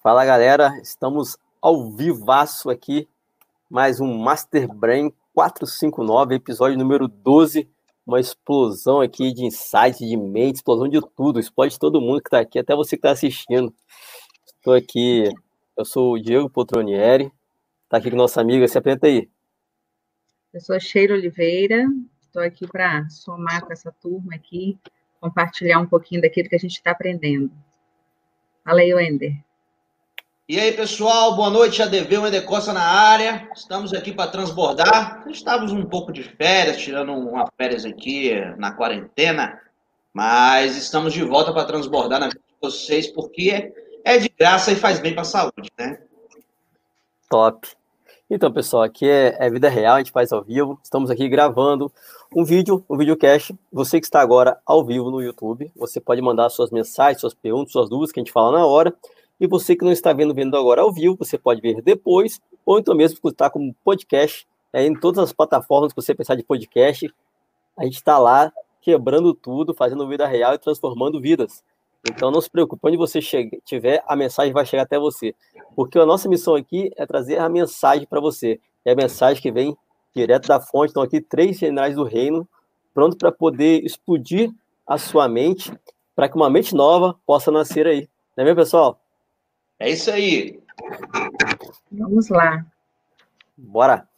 Fala galera, estamos ao vivaço aqui, mais um Master Brain 459, episódio número 12. Uma explosão aqui de insights, de mente, explosão de tudo, explode todo mundo que está aqui, até você que está assistindo. Estou aqui, eu sou o Diego Potronieri, está aqui com nossa amiga, se apresenta aí. Eu sou a Sheila Oliveira, estou aqui para somar com essa turma aqui, compartilhar um pouquinho daquilo que a gente está aprendendo. Fala aí, Wender. E aí, pessoal, boa noite. ADV, Wender Costa na área. Estamos aqui para transbordar. Estávamos um pouco de férias, tirando uma férias aqui na quarentena, mas estamos de volta para transbordar na vida de vocês, porque é de graça e faz bem para a saúde, né? Top. Então, pessoal, aqui é, é, vida real, a gente faz ao vivo. Estamos aqui gravando um vídeo, um videocast. Você que está agora ao vivo no YouTube, você pode mandar suas mensagens, suas perguntas, suas dúvidas que a gente fala na hora. E você que não está vendo, vendo agora ao vivo, você pode ver depois, ou então mesmo escutar como podcast é, em todas as plataformas que você pensar de podcast. A gente está lá quebrando tudo, fazendo vida real e transformando vidas. Então não se preocupe, onde você tiver, a mensagem vai chegar até você. Porque a nossa missão aqui é trazer a mensagem para você. É a mensagem que vem direto da fonte. Estão aqui três generais do reino, prontos para poder explodir a sua mente, para que uma mente nova possa nascer aí. Não é mesmo, pessoal? É isso aí. Vamos lá. Bora.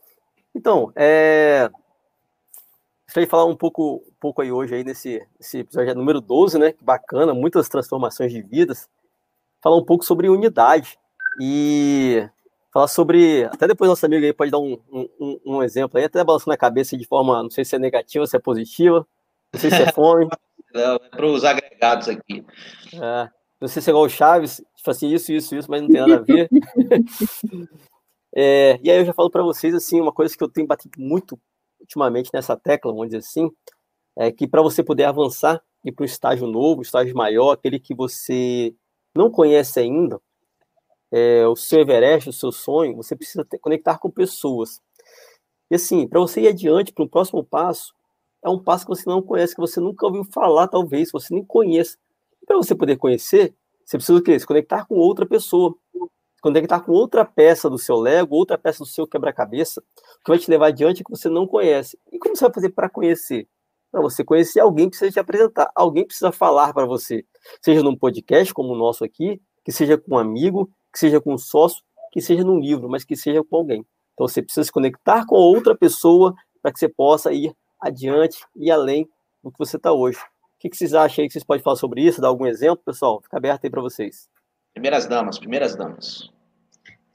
Então, é, Gostaria de falar um pouco, um pouco aí hoje aí nesse, nesse episódio número 12, né? Que bacana, muitas transformações de vidas. Falar um pouco sobre unidade e falar sobre. Até depois nossa amiga aí pode dar um, um, um exemplo aí, até balançando a cabeça de forma, não sei se é negativa, se é positiva, não sei se é fome. Não, é para os agregados aqui. É, não sei se é igual o Chaves, tipo assim, isso, isso, isso, mas não tem nada a ver. é, e aí eu já falo para vocês assim, uma coisa que eu tenho batido muito ultimamente nessa tecla, vamos dizer assim, é que para você poder avançar e para um estágio novo, estágio maior, aquele que você não conhece ainda, é, o seu Everest, o seu sonho, você precisa ter, conectar com pessoas. E assim, para você ir adiante para um próximo passo, é um passo que você não conhece, que você nunca ouviu falar, talvez, você nem conheça. Para você poder conhecer, você precisa quê? Se conectar com outra pessoa conectar com outra peça do seu Lego, outra peça do seu quebra-cabeça, que vai te levar adiante que você não conhece. E como você vai fazer para conhecer? Para você conhecer alguém precisa te apresentar, alguém precisa falar para você, seja num podcast como o nosso aqui, que seja com um amigo, que seja com um sócio, que seja num livro, mas que seja com alguém. Então você precisa se conectar com outra pessoa para que você possa ir adiante e além do que você está hoje. O que, vocês acham aí que vocês podem falar sobre isso? Dar algum exemplo, pessoal? Fica aberto aí para vocês. Primeiras damas, primeiras damas.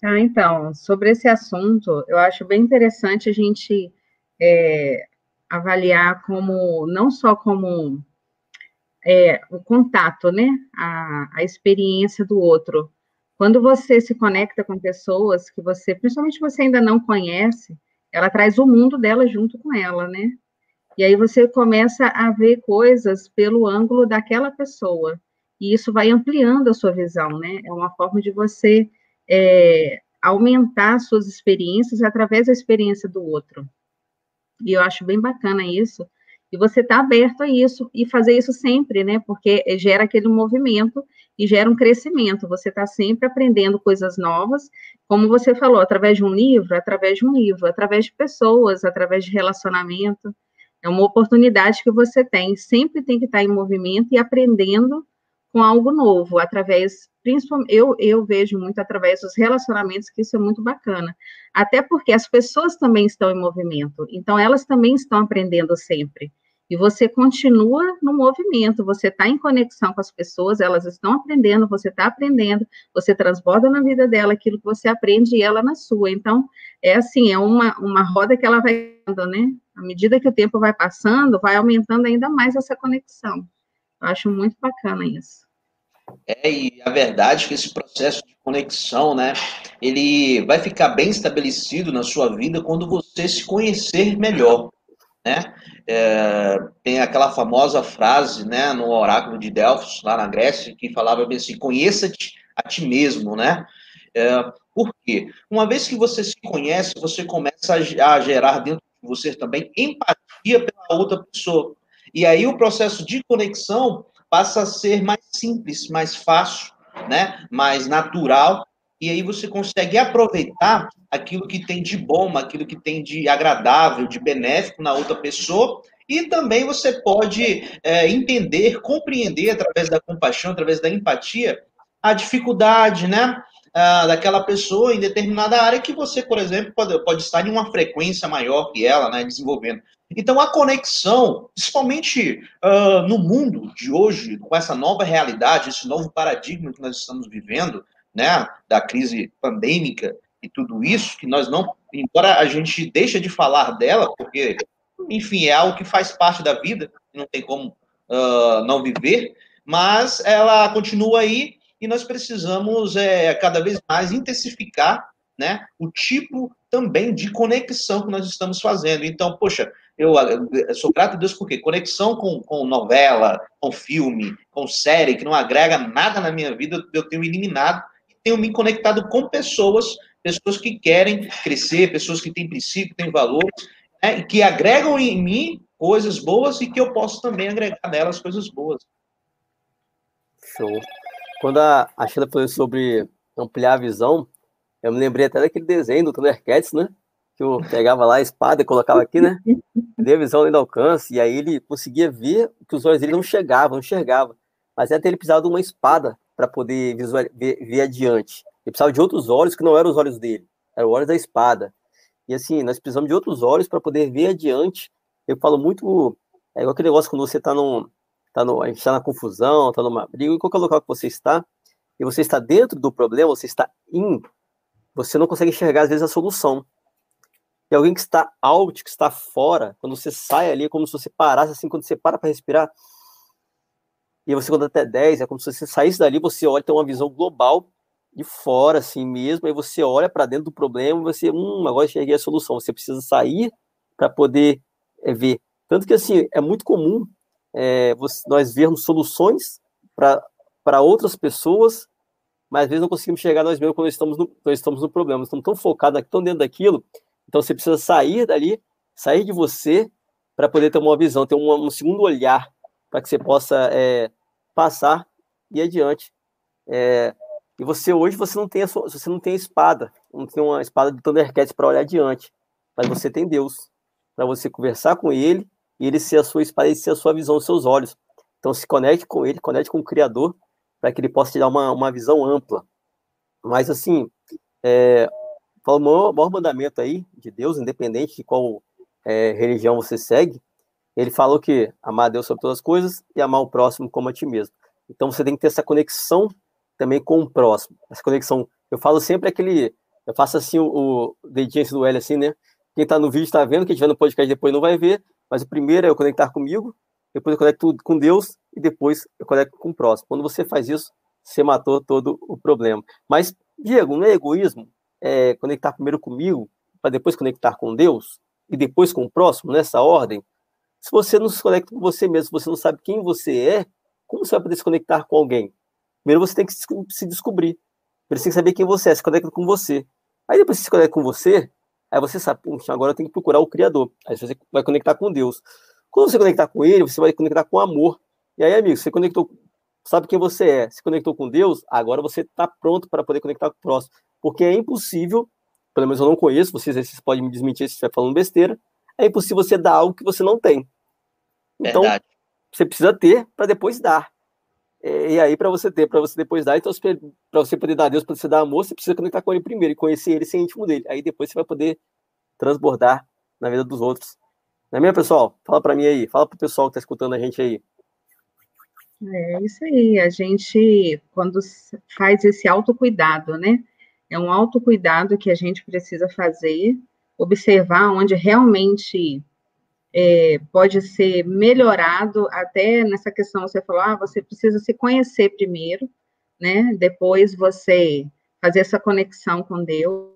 Ah, então, sobre esse assunto, eu acho bem interessante a gente é, avaliar como, não só como é, o contato, né, a, a experiência do outro. Quando você se conecta com pessoas que você, principalmente você ainda não conhece, ela traz o mundo dela junto com ela, né? E aí você começa a ver coisas pelo ângulo daquela pessoa e isso vai ampliando a sua visão, né? É uma forma de você é, aumentar suas experiências através da experiência do outro. E eu acho bem bacana isso. E você está aberto a isso e fazer isso sempre, né? Porque gera aquele movimento e gera um crescimento. Você está sempre aprendendo coisas novas, como você falou, através de um livro, através de um livro, através de pessoas, através de relacionamento. É uma oportunidade que você tem. Sempre tem que estar em movimento e aprendendo com algo novo, através, principalmente, eu, eu vejo muito através dos relacionamentos que isso é muito bacana. Até porque as pessoas também estão em movimento, então elas também estão aprendendo sempre. E você continua no movimento, você está em conexão com as pessoas, elas estão aprendendo, você está aprendendo, você transborda na vida dela aquilo que você aprende e ela na sua. Então, é assim, é uma, uma roda que ela vai dando, né? À medida que o tempo vai passando, vai aumentando ainda mais essa conexão. Eu acho muito bacana isso. É, e a verdade é que esse processo de conexão, né, ele vai ficar bem estabelecido na sua vida quando você se conhecer melhor, né? É, tem aquela famosa frase, né, no oráculo de Delfos, lá na Grécia, que falava bem assim, conheça-te a ti mesmo, né? É, por quê? Uma vez que você se conhece, você começa a gerar dentro de você também empatia pela outra pessoa. E aí o processo de conexão passa a ser mais simples, mais fácil, né, mais natural, e aí você consegue aproveitar aquilo que tem de bom, aquilo que tem de agradável, de benéfico na outra pessoa, e também você pode é, entender, compreender através da compaixão, através da empatia, a dificuldade, né? Uh, daquela pessoa em determinada área que você, por exemplo, pode, pode estar em uma frequência maior que ela, né, desenvolvendo. Então, a conexão, principalmente uh, no mundo de hoje, com essa nova realidade, esse novo paradigma que nós estamos vivendo, né, da crise pandêmica e tudo isso, que nós não, embora a gente deixe de falar dela, porque, enfim, é algo que faz parte da vida, não tem como uh, não viver, mas ela continua aí e nós precisamos é, cada vez mais intensificar né, o tipo também de conexão que nós estamos fazendo. Então, poxa, eu, eu sou grato a Deus porque conexão com, com novela, com filme, com série, que não agrega nada na minha vida, eu tenho eliminado, tenho me conectado com pessoas, pessoas que querem crescer, pessoas que têm princípio, têm valores, né, que agregam em mim coisas boas e que eu posso também agregar nelas coisas boas. Show. Quando a, a Sheila falou sobre ampliar a visão, eu me lembrei até daquele desenho do Thundercats, né? Que eu pegava lá a espada e colocava aqui, né? Deu a visão além do alcance, e aí ele conseguia ver que os olhos dele não chegavam, não enxergava. Mas até ele precisava de uma espada para poder visual, ver, ver adiante. Ele precisava de outros olhos que não eram os olhos dele, eram os olhos da espada. E assim, nós precisamos de outros olhos para poder ver adiante. Eu falo muito, é igual aquele negócio quando você está num, tá no, a gente está na confusão, está numa briga, em qualquer local que você está, e você está dentro do problema, você está em, você não consegue enxergar às vezes a solução. E alguém que está out, que está fora, quando você sai ali, é como se você parasse assim, quando você para para respirar, e você conta até 10, é como se você saísse dali, você olha, tem uma visão global de fora, assim mesmo, aí você olha para dentro do problema e você, hum, agora enxerguei a solução. Você precisa sair para poder é, ver. Tanto que, assim, é muito comum é, nós vermos soluções para outras pessoas, mas às vezes não conseguimos chegar nós mesmos quando estamos no, nós estamos no problema. Estamos tão focados, tão dentro daquilo, então você precisa sair dali, sair de você, para poder ter uma visão, ter um, um segundo olhar, para que você possa é, passar e adiante. É, e você hoje você não tem a sua, você não tem espada, não tem uma espada de Thundercats para olhar adiante, mas você tem Deus para você conversar com Ele e ele ser a sua ser a sua visão, os seus olhos. Então se conecte com ele, conecte com o Criador, para que ele possa te dar uma, uma visão ampla. Mas assim, é, o maior, maior mandamento aí de Deus, independente de qual é, religião você segue, ele falou que amar a Deus sobre todas as coisas e amar o próximo como a ti mesmo. Então você tem que ter essa conexão também com o próximo. Essa conexão, eu falo sempre aquele, eu faço assim o, o dedinho assim do L assim, né? Quem está no vídeo está vendo, quem estiver no podcast depois não vai ver, mas o primeiro é eu conectar comigo, depois eu conecto com Deus e depois eu conecto com o próximo. Quando você faz isso, você matou todo o problema. Mas, Diego, não é egoísmo é, conectar primeiro comigo para depois conectar com Deus e depois com o próximo, nessa ordem? Se você não se conecta com você mesmo, se você não sabe quem você é, como você vai poder se conectar com alguém? Primeiro você tem que se descobrir. Primeiro você tem que saber quem você é, se conecta com você. Aí depois você se conecta com você, Aí você sabe, puxa, agora eu tenho que procurar o Criador. Aí você vai conectar com Deus. Quando você conectar com Ele, você vai conectar com amor. E aí, amigo, você conectou, sabe quem você é, se conectou com Deus, agora você está pronto para poder conectar com o próximo. Porque é impossível, pelo menos eu não conheço, vocês, vocês podem me desmentir se estiver falando besteira, é impossível você dar algo que você não tem. Então, Verdade. você precisa ter para depois dar. E aí, para você ter, para você depois dar, então, para você poder dar a Deus, para você dar amor, você precisa conectar com ele primeiro e conhecer ele, ser íntimo dele. Aí depois você vai poder transbordar na vida dos outros. Não é mesmo, pessoal? Fala para mim aí, fala para o pessoal que está escutando a gente aí. É isso aí, a gente, quando faz esse autocuidado, né? É um autocuidado que a gente precisa fazer, observar onde realmente é, pode ser melhorado até nessa questão, você falou, ah, você precisa se conhecer primeiro, né? Depois você fazer essa conexão com Deus.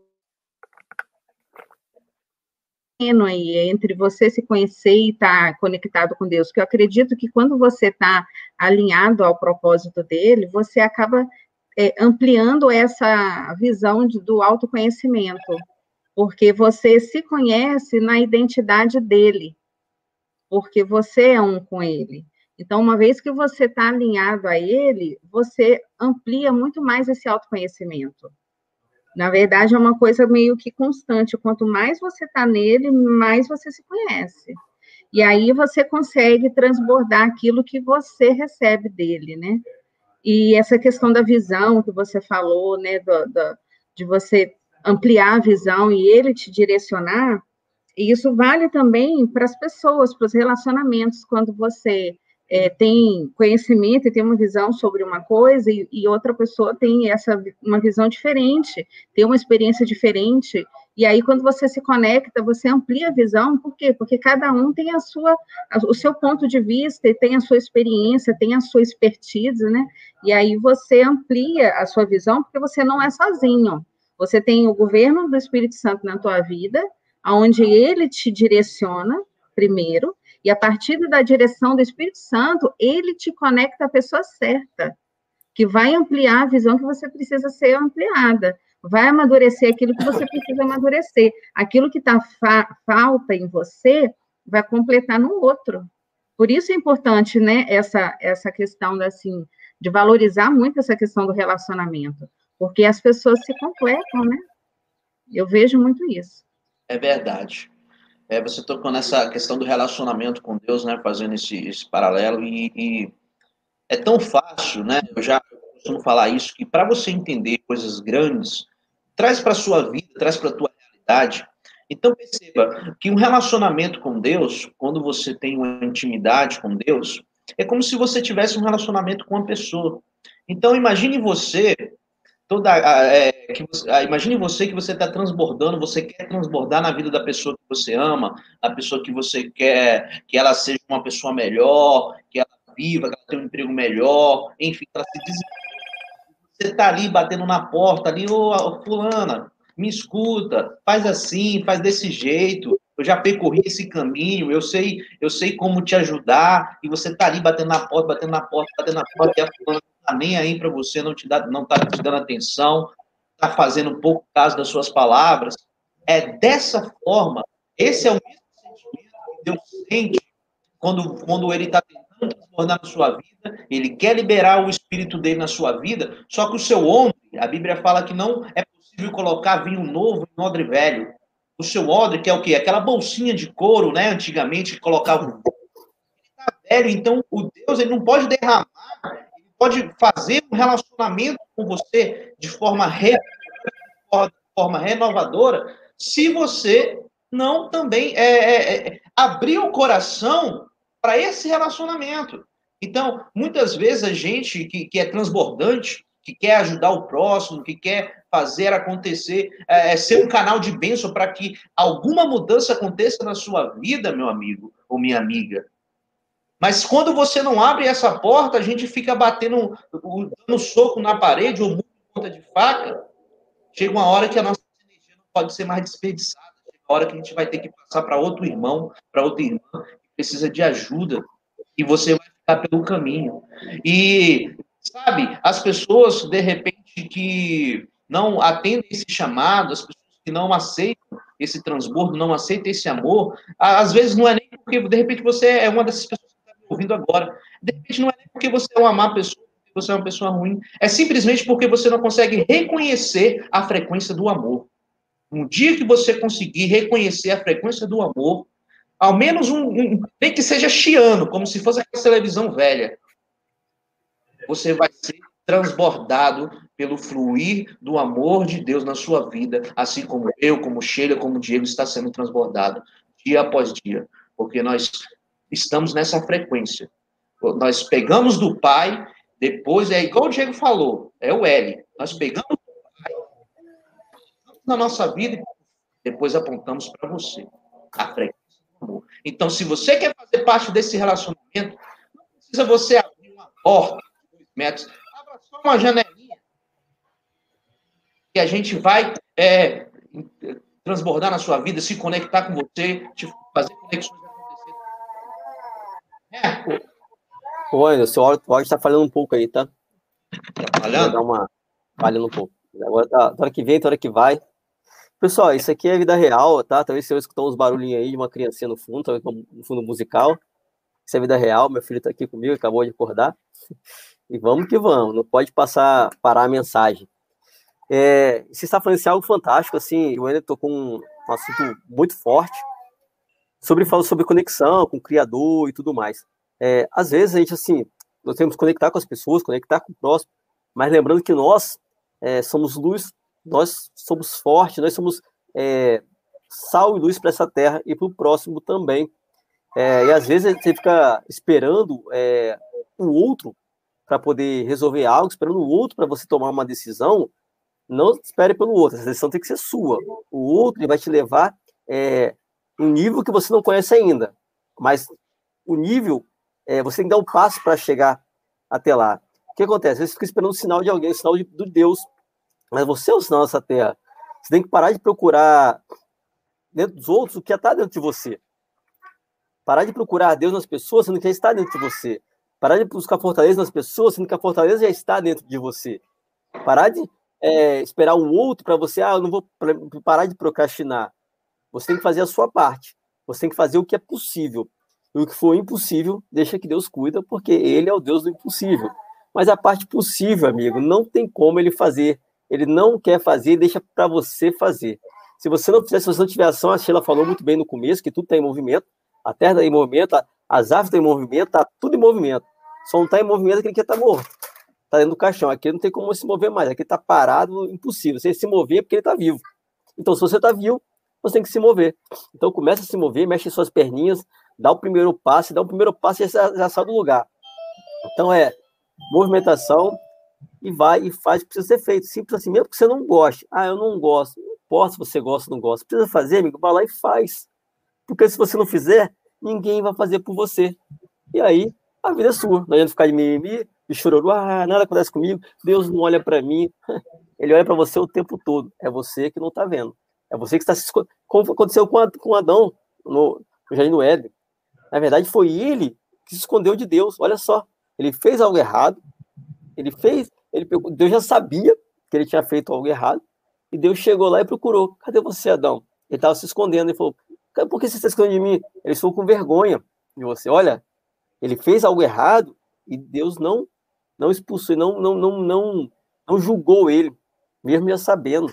Aí, entre você se conhecer e estar tá conectado com Deus, que eu acredito que quando você está alinhado ao propósito dele, você acaba é, ampliando essa visão de, do autoconhecimento, porque você se conhece na identidade dele, porque você é um com ele. Então, uma vez que você está alinhado a ele, você amplia muito mais esse autoconhecimento. Na verdade, é uma coisa meio que constante. Quanto mais você está nele, mais você se conhece. E aí você consegue transbordar aquilo que você recebe dele, né? E essa questão da visão que você falou, né, do, do, de você ampliar a visão e ele te direcionar, isso vale também para as pessoas, para os relacionamentos, quando você é, tem conhecimento e tem uma visão sobre uma coisa e, e, outra pessoa tem essa uma visão diferente, tem uma experiência diferente. E aí, quando você se conecta, você amplia a visão, por quê? Porque cada um tem a sua, o seu ponto de vista, e tem a sua experiência, tem a sua expertise, né? E aí você amplia a sua visão, porque você não é sozinho. Você tem o governo do Espírito Santo na tua vida, onde ele te direciona, primeiro, e a partir da direção do Espírito Santo, ele te conecta à pessoa certa, que vai ampliar a visão que você precisa ser ampliada, vai amadurecer aquilo que você precisa amadurecer. Aquilo que está fa falta em você vai completar no outro. Por isso é importante, né, essa, essa questão da, assim, de valorizar muito essa questão do relacionamento, porque as pessoas se completam, né? Eu vejo muito isso. É verdade. É, você tocou nessa questão do relacionamento com Deus, né? Fazendo esse, esse paralelo e, e, é tão fácil, né? Eu já costumo falar isso que para você entender coisas grandes, traz para sua vida, traz para tua realidade. Então perceba que um relacionamento com Deus, quando você tem uma intimidade com Deus, é como se você tivesse um relacionamento com uma pessoa. Então imagine você toda é, que você, imagine você que você está transbordando, você quer transbordar na vida da pessoa que você ama, a pessoa que você quer que ela seja uma pessoa melhor, que ela viva, que ela tenha um emprego melhor, enfim, ela se desenvolva. Você está ali batendo na porta, ali, ô oh, fulana, me escuta, faz assim, faz desse jeito, eu já percorri esse caminho, eu sei, eu sei como te ajudar, e você está ali batendo na porta, batendo na porta, batendo na porta, e a fulana está nem aí para você, não te dá, não está te dando atenção, está fazendo um pouco caso das suas palavras. É dessa forma, esse é o mesmo sentimento que Deus sente quando, quando ele está tentando transformar na sua vida, ele quer liberar o espírito dele na sua vida, só que o seu odre, a Bíblia fala que não é possível colocar vinho novo em odre velho. O seu odre, que é o quê? Aquela bolsinha de couro, né? Antigamente, que colocava. Ele está velho, então o Deus ele não pode derramar pode fazer um relacionamento com você de forma, re... de forma renovadora se você não também é, é, é abrir o coração para esse relacionamento. Então, muitas vezes a gente que, que é transbordante, que quer ajudar o próximo, que quer fazer acontecer, é, é ser um canal de bênção para que alguma mudança aconteça na sua vida, meu amigo ou minha amiga. Mas quando você não abre essa porta, a gente fica batendo, dando soco na parede ou ponta de faca. Chega uma hora que a nossa energia não pode ser mais desperdiçada. Chega uma hora que a gente vai ter que passar para outro irmão, para outra irmã que precisa de ajuda. E você vai ficar pelo caminho. E, sabe, as pessoas, de repente, que não atendem esse chamado, as pessoas que não aceitam esse transbordo, não aceitam esse amor, às vezes não é nem porque, de repente, você é uma dessas pessoas ouvindo agora. De repente, não é porque você é uma má pessoa, você é uma pessoa ruim. É simplesmente porque você não consegue reconhecer a frequência do amor. Um dia que você conseguir reconhecer a frequência do amor, ao menos um, um que seja chiano, como se fosse aquela televisão velha, você vai ser transbordado pelo fluir do amor de Deus na sua vida, assim como eu, como Sheila, como Diego está sendo transbordado dia após dia, porque nós estamos nessa frequência. Nós pegamos do Pai, depois é igual o Diego falou, é o L. Nós pegamos do Pai na nossa vida e depois apontamos para você a frequência do amor. Então, se você quer fazer parte desse relacionamento, não precisa você abrir uma porta, dois metros, abra só uma janelinha que a gente vai é, transbordar na sua vida, se conectar com você, te fazer conexões Ô, Anderson, o áudio está falhando um pouco aí, tá? Tá falhando? Dá uma falhando um pouco. Agora, tá, hora que vem, hora que vai. Pessoal, isso aqui é vida real, tá? Talvez você escutou uns barulhinhos aí de uma criancinha no fundo, talvez no fundo musical. Isso é vida real. Meu filho está aqui comigo, acabou de acordar. E vamos que vamos. Não pode passar, parar a mensagem. É, você está falando assim, algo fantástico, assim, o Ender tocou um, um assunto muito forte, sobre fala sobre conexão com o Criador e tudo mais. É, às vezes a gente, assim, nós temos que conectar com as pessoas, conectar com o próximo, mas lembrando que nós é, somos luz, nós somos fortes, nós somos é, sal e luz para essa terra e para o próximo também. É, e às vezes você fica esperando é, o outro para poder resolver algo, esperando o outro para você tomar uma decisão, não espere pelo outro, essa decisão tem que ser sua. O outro vai te levar é, um nível que você não conhece ainda, mas o nível, é, você tem que dar um passo para chegar até lá. O que acontece? Você fica esperando o sinal de alguém, o sinal de, de Deus, mas você é o sinal dessa terra. Você tem que parar de procurar dentro dos outros o que está dentro de você. Parar de procurar Deus nas pessoas, sendo que já está dentro de você. Parar de buscar fortaleza nas pessoas, sendo que a fortaleza já está dentro de você. Parar de é, esperar um outro para você, ah, eu não vou parar de procrastinar. Você tem que fazer a sua parte. Você tem que fazer o que é possível. E o que for impossível, deixa que Deus cuida, porque Ele é o Deus do impossível. Mas a parte possível, amigo, não tem como Ele fazer. Ele não quer fazer, deixa para você fazer. Se você não fizer, se você não tiver ação, a Sheila falou muito bem no começo, que tudo está em movimento, a terra está em movimento, as árvores estão em movimento, está tudo em movimento. Só não está em movimento aquele que está morto tá dentro do caixão. Aqui não tem como se mover mais. Aqui tá parado, impossível. Se ele se mover é porque ele tá vivo. Então, se você tá vivo, você tem que se mover. Então, começa a se mover, mexe suas perninhas, dá o primeiro passo, dá o primeiro passo e já, já sai do lugar. Então, é movimentação e vai e faz o que precisa ser feito. Simples assim, mesmo que você não goste. Ah, eu não gosto. Não importa se você gosta ou não gosta. Precisa fazer, amigo, vai lá e faz. Porque se você não fizer, ninguém vai fazer por você. E aí, a vida é sua. Não adianta ficar de mimimi, de chororô, ah, nada acontece comigo, Deus não olha para mim. Ele olha para você o tempo todo. É você que não está vendo. É você que está se escondendo. Como aconteceu com, com Adão no, no Jardim do Éden. Na verdade, foi ele que se escondeu de Deus. Olha só. Ele fez algo errado. Ele fez. Ele Deus já sabia que ele tinha feito algo errado. E Deus chegou lá e procurou. Cadê você, Adão? Ele estava se escondendo. Ele falou: Por que você está escondendo de mim? Ele ficou com vergonha de você. Olha, ele fez algo errado e Deus não não expulsou, não, não, não, não, não julgou ele, mesmo já sabendo.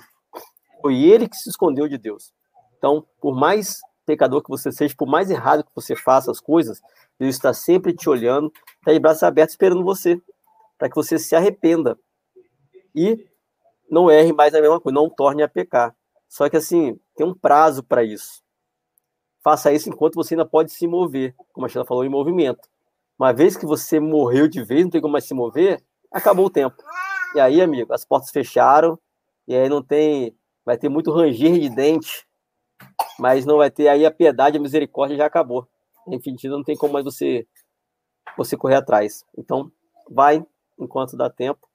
Foi ele que se escondeu de Deus. Então, por mais pecador que você seja, por mais errado que você faça as coisas, Deus está sempre te olhando, está de braços abertos esperando você, para que você se arrependa e não erre mais a mesma coisa, não torne a pecar. Só que assim, tem um prazo para isso. Faça isso enquanto você ainda pode se mover, como a Sheila falou, em movimento. Uma vez que você morreu de vez, não tem como mais se mover, acabou o tempo. E aí, amigo, as portas fecharam, e aí não tem. Vai ter muito ranger de dente, mas não vai ter aí a piedade, a misericórdia já acabou. Enfim, não tem como mais você, você correr atrás. Então, vai enquanto dá tempo.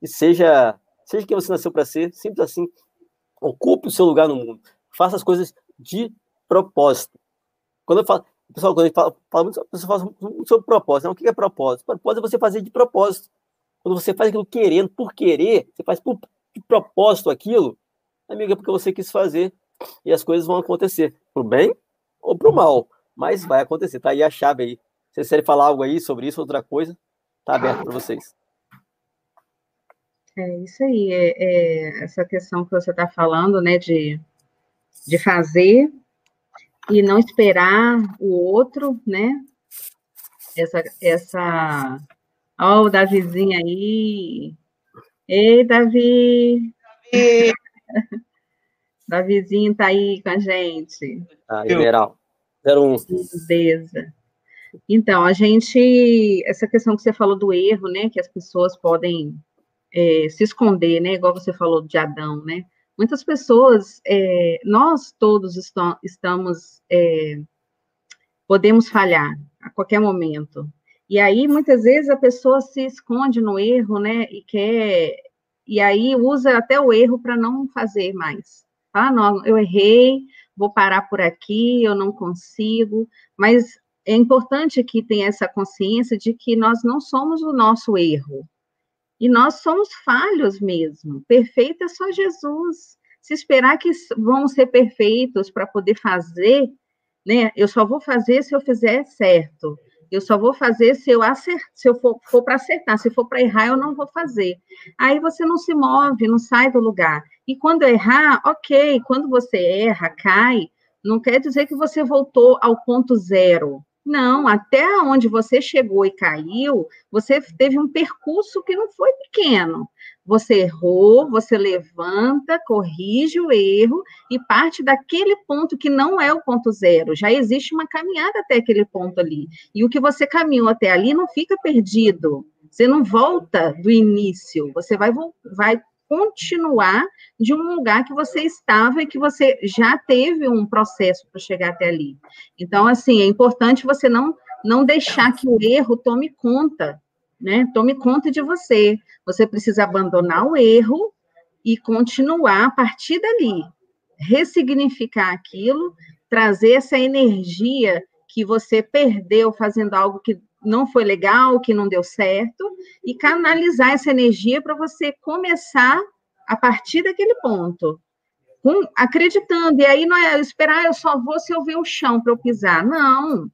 E seja, seja quem você nasceu para ser, simples assim. Ocupe o seu lugar no mundo. Faça as coisas de propósito. Quando eu falo, Pessoal, quando fala, fala muito, pessoal fala muito sobre propósito. Né? O que é propósito? Propósito é você fazer de propósito. Quando você faz aquilo querendo, por querer, você faz por, de propósito aquilo, amiga, é porque você quis fazer. E as coisas vão acontecer. Pro bem ou pro mal. Mas vai acontecer. Tá aí a chave aí. Se vocês querem falar algo aí sobre isso, outra coisa, tá aberto para vocês. É isso aí. É, é, essa questão que você está falando, né, de, de fazer e não esperar o outro, né? Essa, essa, ó, oh, o Davizinho aí. Ei, Davi! Davi! Davizinho tá aí com a gente. Ah, geral. 01. Beleza. Então, a gente, essa questão que você falou do erro, né, que as pessoas podem é, se esconder, né, igual você falou de Adão, né, Muitas pessoas, é, nós todos estamos, é, podemos falhar a qualquer momento. E aí, muitas vezes, a pessoa se esconde no erro, né, e quer, e aí usa até o erro para não fazer mais. Ah, não, eu errei, vou parar por aqui, eu não consigo, mas é importante que tenha essa consciência de que nós não somos o nosso erro, e nós somos falhos mesmo. Perfeito é só Jesus. Se esperar que vamos ser perfeitos para poder fazer, né? Eu só vou fazer se eu fizer certo. Eu só vou fazer se eu se eu for, for para acertar, se for para errar, eu não vou fazer. Aí você não se move, não sai do lugar. E quando errar, ok, quando você erra, cai, não quer dizer que você voltou ao ponto zero. Não, até onde você chegou e caiu, você teve um percurso que não foi pequeno. Você errou, você levanta, corrige o erro e parte daquele ponto que não é o ponto zero. Já existe uma caminhada até aquele ponto ali. E o que você caminhou até ali não fica perdido. Você não volta do início. Você vai, vai continuar de um lugar que você estava e que você já teve um processo para chegar até ali. Então, assim, é importante você não, não deixar que o erro tome conta, né? Tome conta de você. Você precisa abandonar o erro e continuar a partir dali, ressignificar aquilo, trazer essa energia que você perdeu fazendo algo que não foi legal, que não deu certo, e canalizar essa energia para você começar a partir daquele ponto. Com, acreditando, e aí não é esperar, eu só vou se eu ver o chão para eu pisar. Não.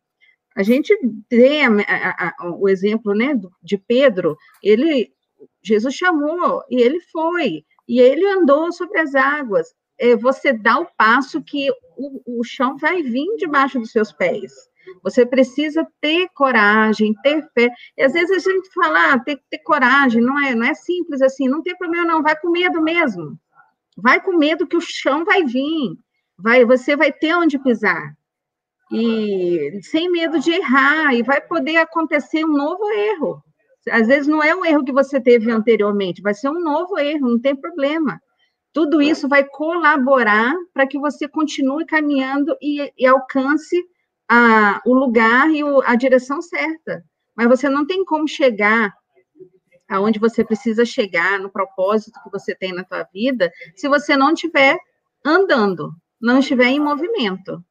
A gente tem a, a, a, o exemplo né, de Pedro, ele, Jesus chamou e ele foi, e ele andou sobre as águas. É, você dá o passo que o, o chão vai vir debaixo dos seus pés. Você precisa ter coragem, ter fé. E às vezes a gente fala, ah, tem que ter coragem, não é, não é simples assim, não tem problema não, vai com medo mesmo. Vai com medo que o chão vai vir, vai, você vai ter onde pisar. E sem medo de errar, e vai poder acontecer um novo erro. Às vezes não é um erro que você teve anteriormente, vai ser um novo erro, não tem problema. Tudo isso vai colaborar para que você continue caminhando e, e alcance a, o lugar e o, a direção certa. Mas você não tem como chegar aonde você precisa chegar, no propósito que você tem na tua vida, se você não estiver andando, não estiver em movimento.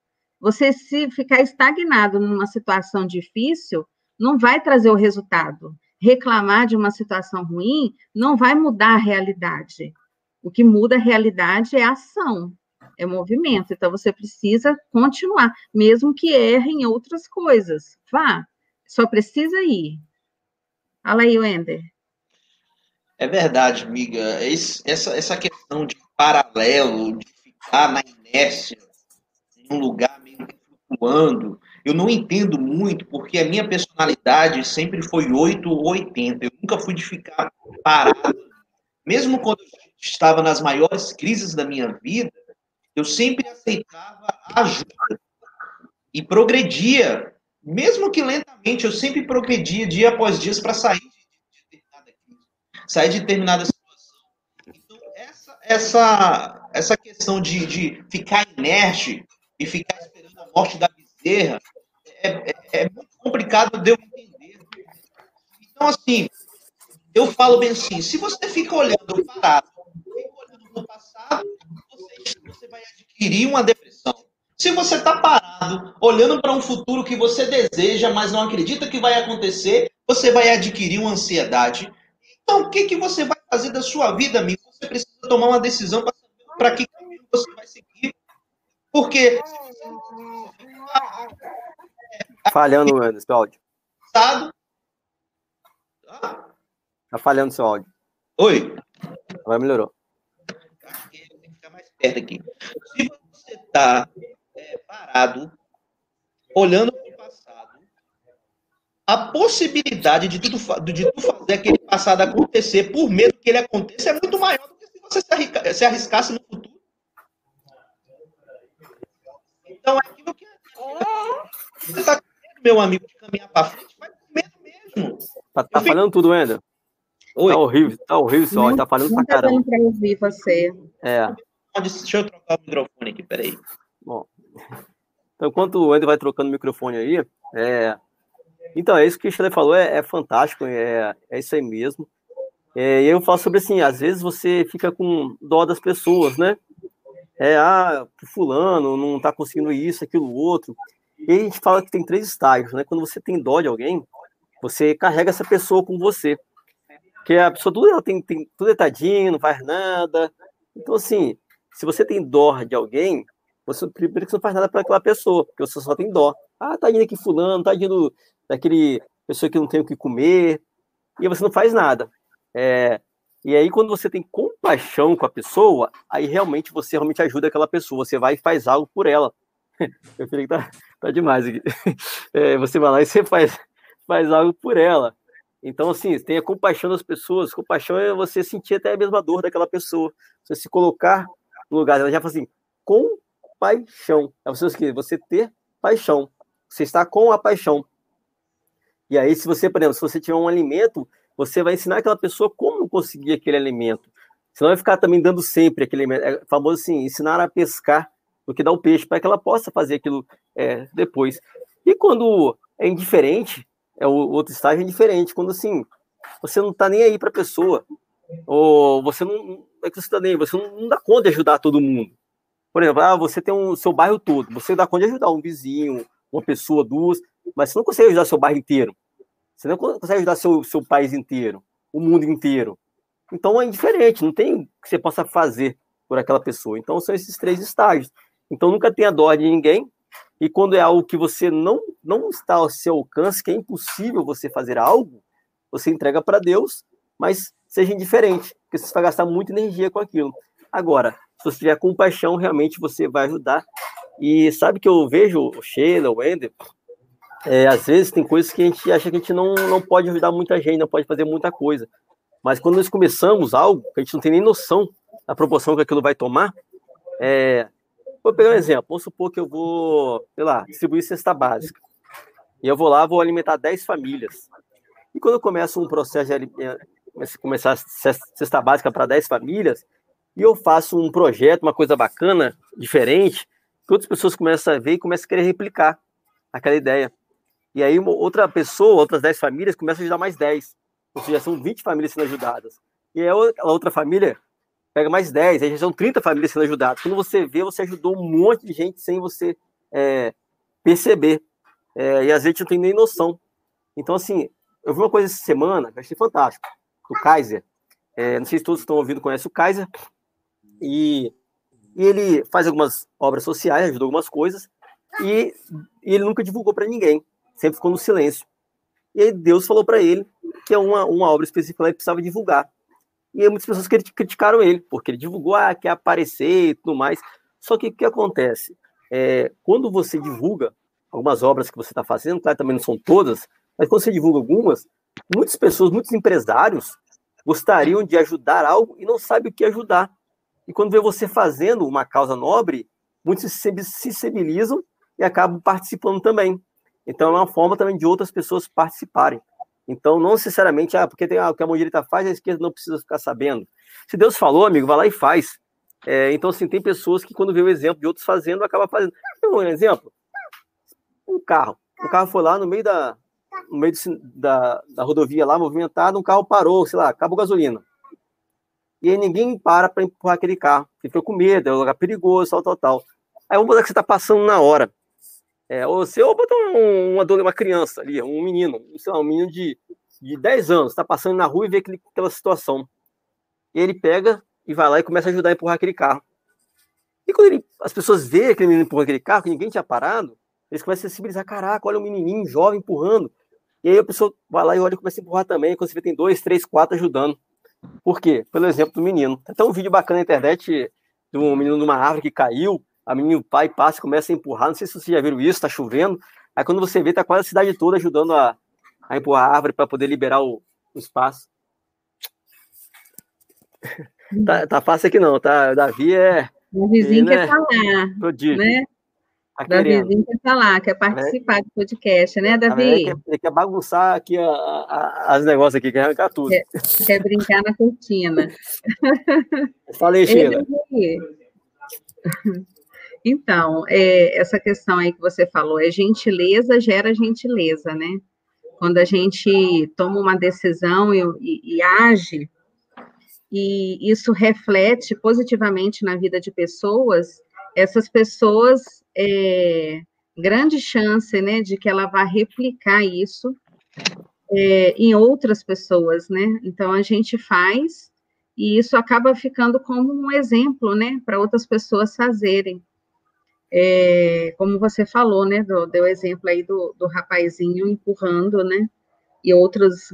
Você se ficar estagnado numa situação difícil, não vai trazer o resultado. Reclamar de uma situação ruim não vai mudar a realidade. O que muda a realidade é a ação é movimento. Então, você precisa continuar, mesmo que erre em outras coisas. Vá, só precisa ir. Fala aí, Wender. É verdade, amiga. essa, essa questão de paralelo, de ficar na inércia, em um lugar flutuando, eu não entendo muito, porque a minha personalidade sempre foi 8 ou 80. Eu nunca fui de ficar parado. Mesmo quando eu estava nas maiores crises da minha vida, eu sempre aceitava ajuda e progredia, mesmo que lentamente, eu sempre progredia dia após dia para sair de determinada crise, sair de determinada situação. Então, essa, essa, essa questão de, de ficar inerte e ficar morte da bezerra é, é, é muito complicado de eu entender. Então, assim, eu falo bem assim, se você fica olhando para o passado, você, você vai adquirir uma depressão. Se você está parado, olhando para um futuro que você deseja, mas não acredita que vai acontecer, você vai adquirir uma ansiedade. Então, o que, que você vai fazer da sua vida, amigo? Você precisa tomar uma decisão para que você vai seguir. Porque. Falhando, Anderson, seu áudio. Tá? tá falhando seu áudio. Oi. Agora melhorou perto aqui. Se você está é, parado, olhando para o passado, a possibilidade de tu, de tu fazer aquele passado acontecer por medo que ele aconteça é muito maior do que se você se arriscasse no futuro. Então, aquilo que você está com medo, meu amigo, de caminhar para frente, vai com medo mesmo. Tá, tá falando tudo, Wender? Oi. Tá horrível, tá horrível só, tá falando pra caramba. Não tá para ouvir você. É. Deixa eu trocar o microfone aqui, peraí. Bom, então enquanto o André vai trocando o microfone aí, é... então é isso que o Xavier falou, é, é, fantástico, é, é isso aí mesmo. É, eu falo sobre assim, às vezes você fica com dó das pessoas, né? É, ah, fulano não tá conseguindo isso, aquilo, outro. E a gente fala que tem três estágios, né? Quando você tem dó de alguém, você carrega essa pessoa com você. Que a pessoa tudo ela tem, tem tudo é tadinho, não faz nada. Então, assim, se você tem dó de alguém, você primeiro que você não faz nada para aquela pessoa, porque você só tem dó. Ah, tá indo aqui fulano, tá indo daquele pessoa que não tem o que comer, e você não faz nada. É, e aí, quando você tem compaixão com a pessoa, aí realmente você realmente ajuda aquela pessoa, você vai e faz algo por ela. Meu filho tá, tá demais aqui. É, você vai lá e você faz, faz algo por ela. Então, assim, tenha compaixão das pessoas. Compaixão é você sentir até a mesma dor daquela pessoa. Você se colocar no lugar dela. Já fala assim, compaixão. É você, você ter paixão. Você está com a paixão. E aí, se você, por exemplo, se você tiver um alimento, você vai ensinar aquela pessoa como conseguir aquele alimento. Você não vai ficar também dando sempre aquele alimento. É famoso assim, ensinar a pescar do que dar o peixe, para que ela possa fazer aquilo é, depois. E quando é indiferente, é o outro estágio é diferente. Quando assim, você não está nem aí para a pessoa, ou você não é que você tá nem, você não, não, dá conta de ajudar todo mundo. Por exemplo, ah, você tem um seu bairro todo, você dá conta de ajudar um vizinho, uma pessoa, duas, mas você não consegue ajudar seu bairro inteiro. Você não consegue ajudar seu, seu país inteiro, o mundo inteiro. Então é indiferente, não tem o que você possa fazer por aquela pessoa. Então são esses três estágios. Então nunca tenha dó de ninguém, e quando é algo que você não, não está ao seu alcance, que é impossível você fazer algo, você entrega para Deus, mas seja indiferente, porque você vai gastar muita energia com aquilo. Agora, se você tiver compaixão, realmente você vai ajudar. E sabe que eu vejo o Sheila, o Wender, é, às vezes tem coisas que a gente acha que a gente não, não pode ajudar muita gente, não pode fazer muita coisa. Mas quando nós começamos algo, a gente não tem nem noção da proporção que aquilo vai tomar, é, Vou pegar um exemplo. Vamos supor que eu vou, sei lá, distribuir cesta básica. E eu vou lá, vou alimentar 10 famílias. E quando eu começo um processo de eh, começar cesta básica para 10 famílias, e eu faço um projeto, uma coisa bacana, diferente, que outras pessoas começam a ver e começam a querer replicar aquela ideia. E aí outra pessoa, outras 10 famílias, começam a ajudar mais 10. Ou seja, são 20 famílias sendo ajudadas. E aí a outra família pega mais 10, aí já são 30 famílias sendo ajudadas. Quando você vê, você ajudou um monte de gente sem você é, perceber. É, e às vezes não tem nem noção. Então, assim, eu vi uma coisa essa semana que eu achei fantástico. O Kaiser. É, não sei se todos estão ouvindo, conhecem o Kaiser. E, e, ele faz algumas obras sociais, ajuda algumas coisas. E, e ele nunca divulgou para ninguém. Sempre ficou no silêncio. E aí Deus falou para ele que é uma, uma obra específica ele precisava divulgar. E muitas pessoas criticaram ele, porque ele divulgou, ah, quer aparecer e tudo mais. Só que o que acontece? É, quando você divulga algumas obras que você está fazendo, claro, também não são todas, mas quando você divulga algumas, muitas pessoas, muitos empresários gostariam de ajudar algo e não sabem o que ajudar. E quando vê você fazendo uma causa nobre, muitos se sensibilizam e acabam participando também. Então é uma forma também de outras pessoas participarem. Então, não necessariamente, ah, porque tem ah, o que a mão direita faz, a esquerda não precisa ficar sabendo. Se Deus falou, amigo, vai lá e faz. É, então, assim, tem pessoas que, quando vê o exemplo de outros fazendo, acaba fazendo. Um exemplo: um carro. Um carro foi lá no meio da, no meio da, da rodovia lá, movimentado, um carro parou, sei lá, acabou gasolina. E aí ninguém para para empurrar aquele carro. Ele ficou com medo, é um lugar perigoso, tal, tal, tal. Aí vamos botar que você está passando na hora. É, ou se eu botar um, uma, uma criança ali, um menino, sei lá, um menino de, de 10 anos, está passando na rua e vê aquele, aquela situação. E ele pega e vai lá e começa a ajudar a empurrar aquele carro. E quando ele, as pessoas veem aquele menino empurrar aquele carro, que ninguém tinha parado, eles começam a sensibilizar, caraca, olha o menininho jovem empurrando. E aí a pessoa vai lá e olha e começa a empurrar também, quando você vê tem dois, três, quatro ajudando. Por quê? Pelo exemplo do menino. Tem até um vídeo bacana na internet de um menino numa árvore que caiu, a menina, o pai passa e começa a empurrar. Não sei se vocês já viram isso, tá chovendo. Aí quando você vê, tá quase a cidade toda ajudando a, a empurrar a árvore para poder liberar o, o espaço. tá, tá fácil aqui não, tá? O Davi é. O vizinho quer né? falar. Todinho. Né? Tá Davizinho quer falar, quer participar do podcast, né, Davi? Ele quer, ele quer bagunçar aqui a, a, as negócios aqui, quer arrancar tudo. Quer, quer brincar na cortina. Falei, Sheila. Então, é, essa questão aí que você falou, é gentileza gera gentileza, né? Quando a gente toma uma decisão e, e, e age, e isso reflete positivamente na vida de pessoas, essas pessoas, é, grande chance, né, de que ela vá replicar isso é, em outras pessoas, né? Então, a gente faz e isso acaba ficando como um exemplo, né, para outras pessoas fazerem. É, como você falou, né, do, deu exemplo aí do, do rapazinho empurrando, né, e outras,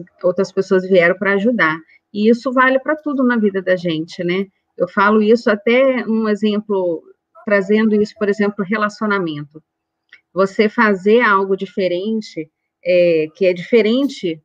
pessoas vieram para ajudar. E isso vale para tudo na vida da gente, né? Eu falo isso até um exemplo, trazendo isso, por exemplo, relacionamento. Você fazer algo diferente, é, que é diferente,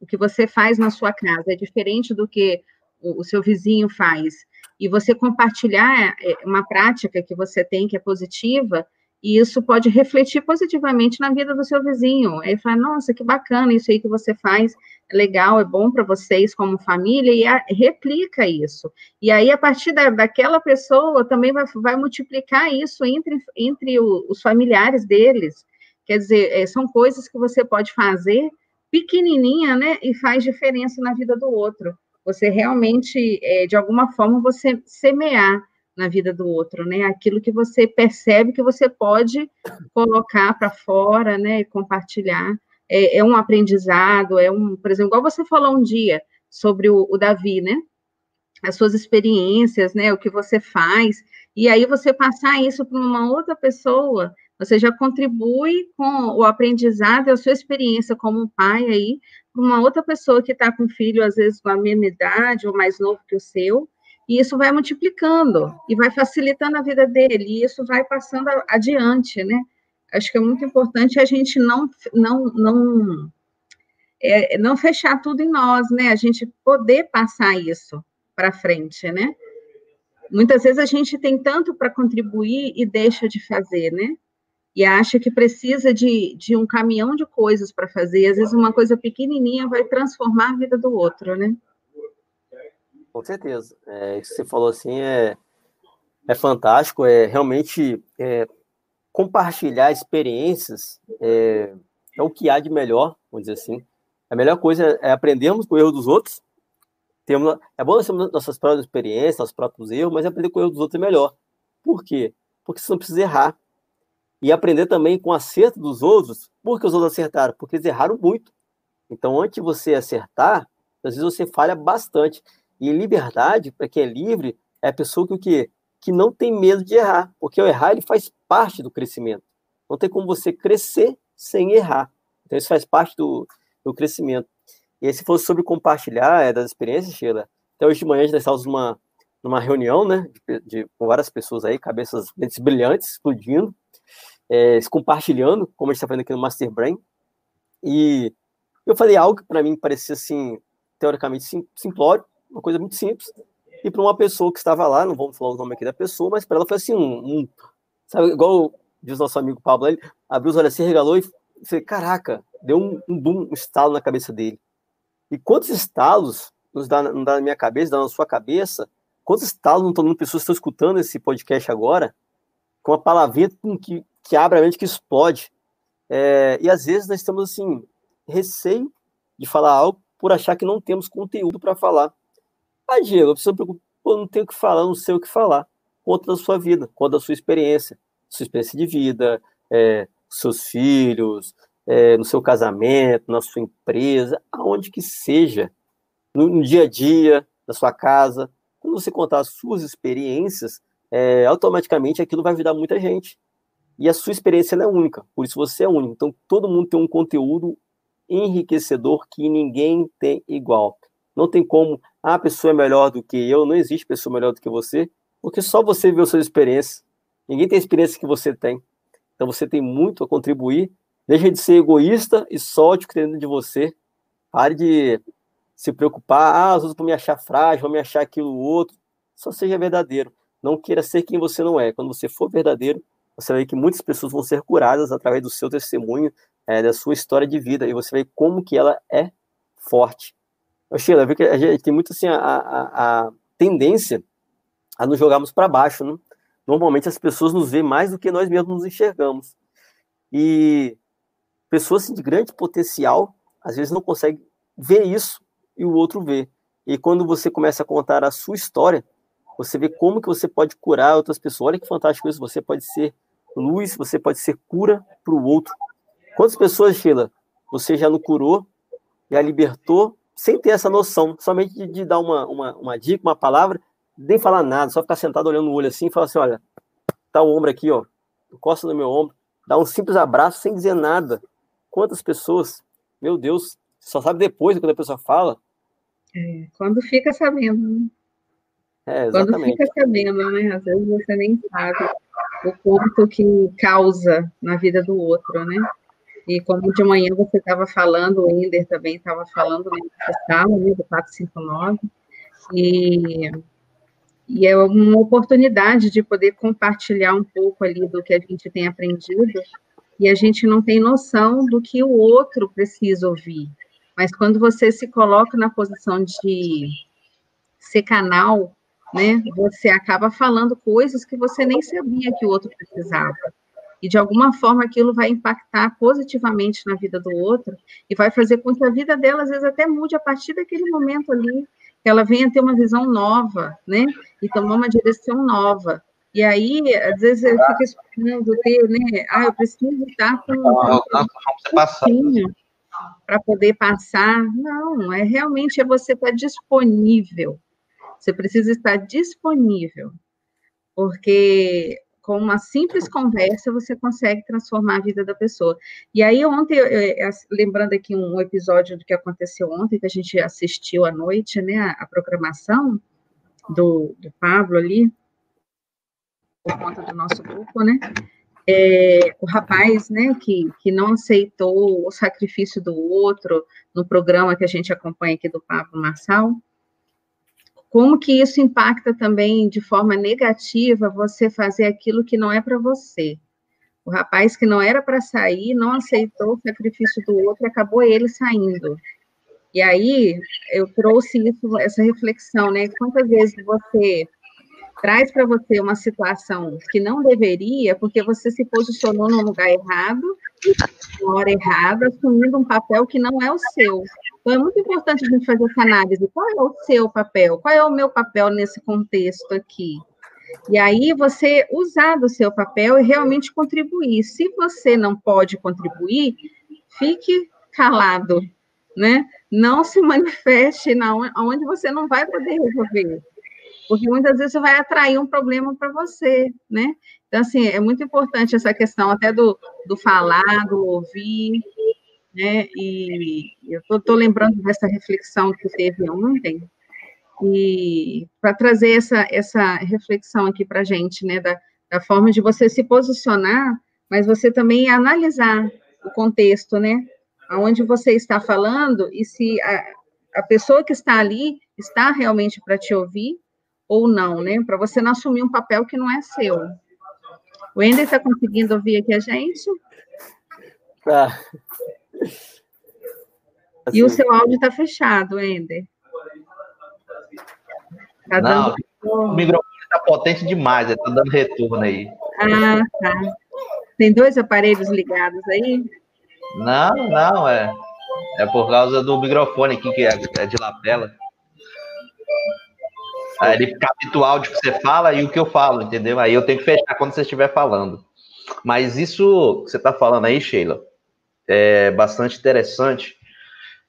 o que você faz na sua casa, é diferente do que o, o seu vizinho faz, e você compartilhar é, uma prática que você tem que é positiva, e isso pode refletir positivamente na vida do seu vizinho. Ele fala, nossa, que bacana isso aí que você faz, é legal, é bom para vocês como família, e a, replica isso. E aí, a partir da, daquela pessoa, também vai, vai multiplicar isso entre, entre o, os familiares deles. Quer dizer, é, são coisas que você pode fazer pequenininha, né, e faz diferença na vida do outro. Você realmente, é, de alguma forma, você semear na vida do outro, né? Aquilo que você percebe que você pode colocar para fora, né? E compartilhar. É, é, um aprendizado, é um, por exemplo, igual você falou um dia sobre o, o Davi, né? As suas experiências, né? O que você faz, e aí você passar isso para uma outra pessoa, você já contribui com o aprendizado e a sua experiência como pai aí, para uma outra pessoa que está com filho, às vezes com a mesma idade ou mais novo que o seu, e isso vai multiplicando e vai facilitando a vida dele, e isso vai passando adiante, né? Acho que é muito importante a gente não não não é, não fechar tudo em nós, né? A gente poder passar isso para frente, né? Muitas vezes a gente tem tanto para contribuir e deixa de fazer, né? E acha que precisa de, de um caminhão de coisas para fazer. E às vezes uma coisa pequenininha vai transformar a vida do outro, né? Com certeza. É, isso que você falou assim é, é fantástico, é realmente é, compartilhar experiências é, é, o que há de melhor, vamos dizer assim. A melhor coisa é aprendermos com o erro dos outros. Temos, é bom nós termos nossas próprias experiências, nossos próprios erros, mas aprender com o erro dos outros é melhor. Por quê? Porque você não precisa errar. E aprender também com o acerto dos outros, porque os outros acertaram? Porque eles erraram muito. Então, antes de você acertar, às vezes você falha bastante. E liberdade, para quem é livre, é a pessoa que o quê? Que não tem medo de errar, porque o errar ele faz parte do crescimento. Não tem como você crescer sem errar. Então isso faz parte do, do crescimento. E aí, se fosse sobre compartilhar é, das experiências, Sheila, até hoje de manhã a gente estávamos numa, numa reunião, né, de, de, com várias pessoas aí, cabeças brilhantes, explodindo, é, se compartilhando, como a gente está fazendo aqui no Master Brain. E eu falei algo que para mim parecia assim, teoricamente sim, simplório, uma coisa muito simples. E para uma pessoa que estava lá, não vamos falar o nome aqui da pessoa, mas para ela foi assim, um, um, sabe, igual diz nosso amigo Pablo, ele abriu os olhos assim, regalou e falei, caraca, deu um, um boom, um estalo na cabeça dele. E quantos estalos nos dá, não dá na minha cabeça, dá na sua cabeça, quantos estalos não estão dando pessoas que estão escutando esse podcast agora, com uma palavrinha que, que abre a mente, que explode. É, e às vezes nós estamos assim, receio de falar algo por achar que não temos conteúdo para falar. Ah, Diego, pessoa preocupa, pô, não tenho o que falar, não sei o que falar. Conta da sua vida, conta da sua experiência, sua experiência de vida, é, seus filhos, é, no seu casamento, na sua empresa, aonde que seja, no, no, dia a dia, na sua casa. Quando você contar as suas experiências, é, automaticamente aquilo vai ajudar muita gente. E a sua experiência é única, por isso você é único. Então, todo mundo tem um conteúdo enriquecedor que ninguém tem igual. Não tem como, ah, a pessoa é melhor do que eu, não existe pessoa melhor do que você, porque só você viu suas experiências. Ninguém tem a experiência que você tem. Então você tem muito a contribuir. Deixe de ser egoísta e solte o que tem dentro de você. Pare de se preocupar, ah, os outros vão me achar frágil, vão me achar aquilo outro. Só seja verdadeiro. Não queira ser quem você não é. Quando você for verdadeiro, você vai ver que muitas pessoas vão ser curadas através do seu testemunho, é, da sua história de vida, e você vai ver como que ela é forte. Eu, Sheila, que a gente tem muito assim, a, a, a tendência a nos jogarmos para baixo, né? Normalmente as pessoas nos veem mais do que nós mesmos nos enxergamos. E pessoas assim, de grande potencial, às vezes não conseguem ver isso e o outro vê. E quando você começa a contar a sua história, você vê como que você pode curar outras pessoas. Olha que fantástico isso, você pode ser luz, você pode ser cura para o outro. Quantas pessoas, Sheila, você já não curou, já libertou sem ter essa noção, somente de, de dar uma, uma, uma, dica, uma palavra, nem falar nada, só ficar sentado olhando no olho assim e falar assim: olha, tá o ombro aqui, ó, encosta no meu ombro, dá um simples abraço sem dizer nada. Quantas pessoas, meu Deus, só sabe depois quando a pessoa fala. É, quando fica sabendo, né? É, quando fica sabendo, né? Às vezes você nem sabe o quanto que causa na vida do outro, né? E como de manhã você estava falando, o Ender também estava falando nessa sala, né, do 459, e, e é uma oportunidade de poder compartilhar um pouco ali do que a gente tem aprendido, e a gente não tem noção do que o outro precisa ouvir. Mas quando você se coloca na posição de ser canal, né, você acaba falando coisas que você nem sabia que o outro precisava e de alguma forma aquilo vai impactar positivamente na vida do outro e vai fazer com que a vida dela às vezes até mude a partir daquele momento ali, que ela venha ter uma visão nova, né? E tomar uma direção nova. E aí, às vezes eu fico esperando ter, né? Ah, eu preciso estar com um para poder passar. Não, é realmente é você estar disponível. Você precisa estar disponível. Porque com uma simples conversa, você consegue transformar a vida da pessoa. E aí, ontem, lembrando aqui um episódio do que aconteceu ontem, que a gente assistiu à noite, né, a, a programação do, do Pablo ali, por conta do nosso grupo, né, é, o rapaz, né, que, que não aceitou o sacrifício do outro no programa que a gente acompanha aqui do Pablo Marçal, como que isso impacta também de forma negativa você fazer aquilo que não é para você. O rapaz que não era para sair, não aceitou o sacrifício do outro, acabou ele saindo. E aí eu trouxe isso, essa reflexão, né? Quantas vezes você traz para você uma situação que não deveria, porque você se posicionou no lugar errado, na hora errada, assumindo um papel que não é o seu. Então, é muito importante a gente fazer essa análise. Qual é o seu papel? Qual é o meu papel nesse contexto aqui? E aí, você usar do seu papel e realmente contribuir. Se você não pode contribuir, fique calado, né? Não se manifeste na onde você não vai poder resolver. Porque muitas vezes você vai atrair um problema para você, né? Então, assim, é muito importante essa questão até do, do falar, do ouvir, né? E eu estou lembrando dessa reflexão que teve ontem, e para trazer essa, essa reflexão aqui para a gente, né, da, da forma de você se posicionar, mas você também analisar o contexto, né, aonde você está falando e se a, a pessoa que está ali está realmente para te ouvir ou não, né, para você não assumir um papel que não é seu. O Ender está conseguindo ouvir aqui a gente? Tá. Assim, e o seu áudio está fechado, Ender. Tá não, dando... o microfone está potente demais, está dando retorno aí. Ah, tá. Tem dois aparelhos ligados aí? Não, não, é. É por causa do microfone aqui, que é, é de lapela. Aí ele áudio que você fala e o que eu falo, entendeu? Aí eu tenho que fechar quando você estiver falando. Mas isso que você está falando aí, Sheila, é bastante interessante,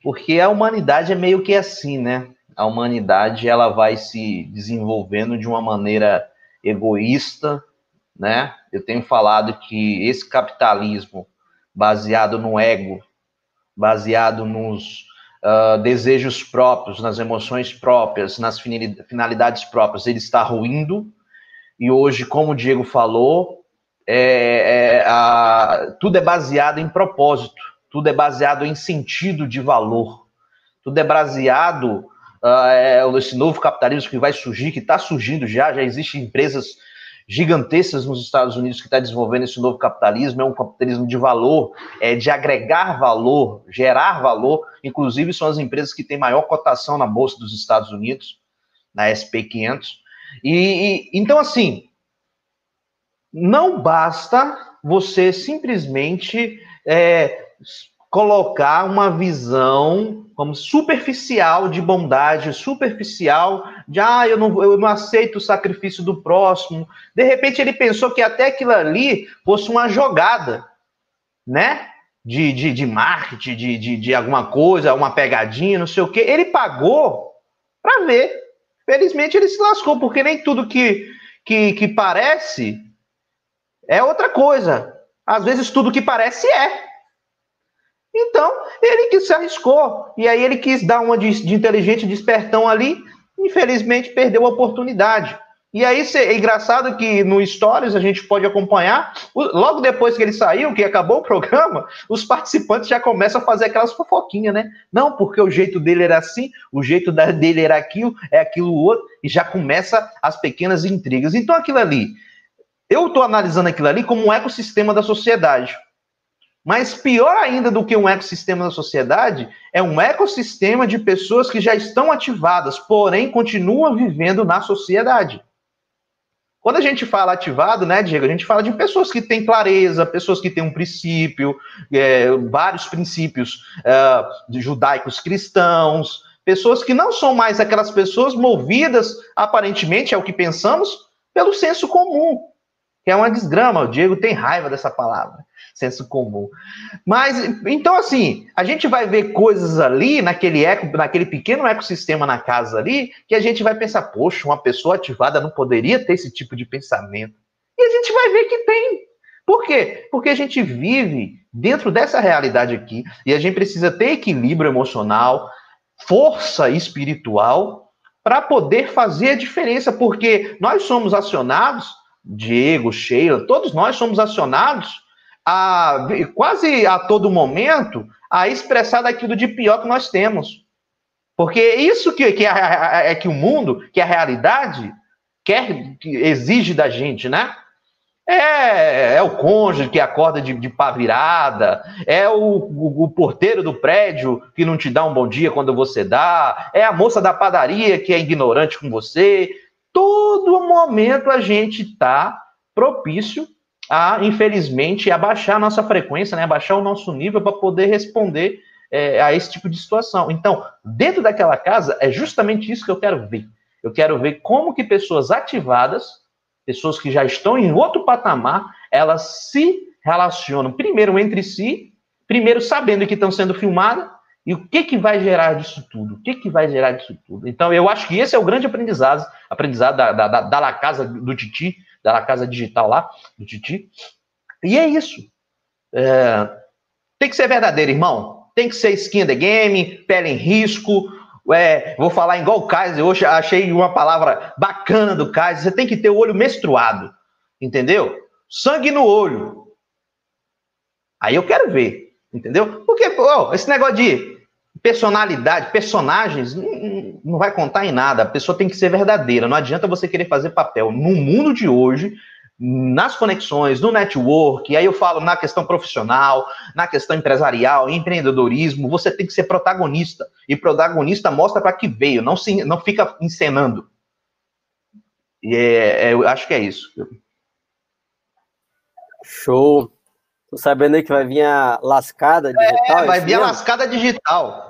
porque a humanidade é meio que assim, né? A humanidade ela vai se desenvolvendo de uma maneira egoísta, né? Eu tenho falado que esse capitalismo baseado no ego, baseado nos uh, desejos próprios, nas emoções próprias, nas finalidades próprias, ele está ruindo. E hoje, como o Diego falou, é, é, a, tudo é baseado em propósito, tudo é baseado em sentido de valor, tudo é baseado uh, é, esse novo capitalismo que vai surgir, que está surgindo já, já existem empresas gigantescas nos Estados Unidos que está desenvolvendo esse novo capitalismo, é um capitalismo de valor, é de agregar valor, gerar valor, inclusive são as empresas que têm maior cotação na Bolsa dos Estados Unidos, na SP 500. E, e então, assim, não basta você simplesmente é, colocar uma visão como superficial de bondade, superficial de ah, eu não, eu não aceito o sacrifício do próximo. De repente ele pensou que até aquilo ali fosse uma jogada, né? De, de, de marketing, de, de, de alguma coisa, uma pegadinha, não sei o quê. Ele pagou para ver. Felizmente ele se lascou, porque nem tudo que, que, que parece é outra coisa. Às vezes tudo que parece é. Então, ele que se arriscou. E aí ele quis dar uma de, de inteligente despertão ali. Infelizmente, perdeu a oportunidade. E aí é engraçado que no Stories a gente pode acompanhar, logo depois que ele saiu, que acabou o programa, os participantes já começam a fazer aquelas fofoquinhas, né? Não, porque o jeito dele era assim, o jeito dele era aquilo, é aquilo outro, e já começa as pequenas intrigas. Então aquilo ali, eu estou analisando aquilo ali como um ecossistema da sociedade. Mas pior ainda do que um ecossistema da sociedade, é um ecossistema de pessoas que já estão ativadas, porém continuam vivendo na sociedade. Quando a gente fala ativado, né, Diego, a gente fala de pessoas que têm clareza, pessoas que têm um princípio, é, vários princípios é, judaicos cristãos, pessoas que não são mais aquelas pessoas movidas, aparentemente, é o que pensamos, pelo senso comum, que é uma desgrama. O Diego tem raiva dessa palavra senso comum. Mas, então, assim, a gente vai ver coisas ali, naquele, eco, naquele pequeno ecossistema na casa ali, que a gente vai pensar, poxa, uma pessoa ativada não poderia ter esse tipo de pensamento. E a gente vai ver que tem. Por quê? Porque a gente vive dentro dessa realidade aqui e a gente precisa ter equilíbrio emocional, força espiritual para poder fazer a diferença, porque nós somos acionados, Diego, Sheila, todos nós somos acionados a, quase a todo momento a expressar daquilo de pior que nós temos. Porque isso que, que é, é, que o mundo, que a realidade, quer, que exige da gente, né? É, é o cônjuge que acorda de, de pá virada, é o, o, o, porteiro do prédio que não te dá um bom dia quando você dá, é a moça da padaria que é ignorante com você. Todo momento a gente está propício a, infelizmente, abaixar a nossa frequência, né, abaixar o nosso nível para poder responder é, a esse tipo de situação. Então, dentro daquela casa, é justamente isso que eu quero ver. Eu quero ver como que pessoas ativadas, pessoas que já estão em outro patamar, elas se relacionam primeiro entre si, primeiro sabendo que estão sendo filmadas, e o que, que vai gerar disso tudo? O que, que vai gerar disso tudo? Então, eu acho que esse é o grande aprendizado, aprendizado da, da, da, da La Casa do Titi, da casa digital lá, do Titi. E é isso. É, tem que ser verdadeiro, irmão. Tem que ser skin the game, pele em risco. É, vou falar igual o Kaiser. Hoje achei uma palavra bacana do Kaiser. Você tem que ter o olho menstruado. Entendeu? Sangue no olho. Aí eu quero ver. Entendeu? Porque, pô, esse negócio de personalidade, personagens, não, não, vai contar em nada. A pessoa tem que ser verdadeira. Não adianta você querer fazer papel. No mundo de hoje, nas conexões, no network, aí eu falo na questão profissional, na questão empresarial, empreendedorismo, você tem que ser protagonista. E protagonista mostra para que veio, não, se, não fica encenando. E é, é, eu acho que é isso. Show. Tô sabendo aí que vai vir a lascada digital? É, vai vir a lascada digital.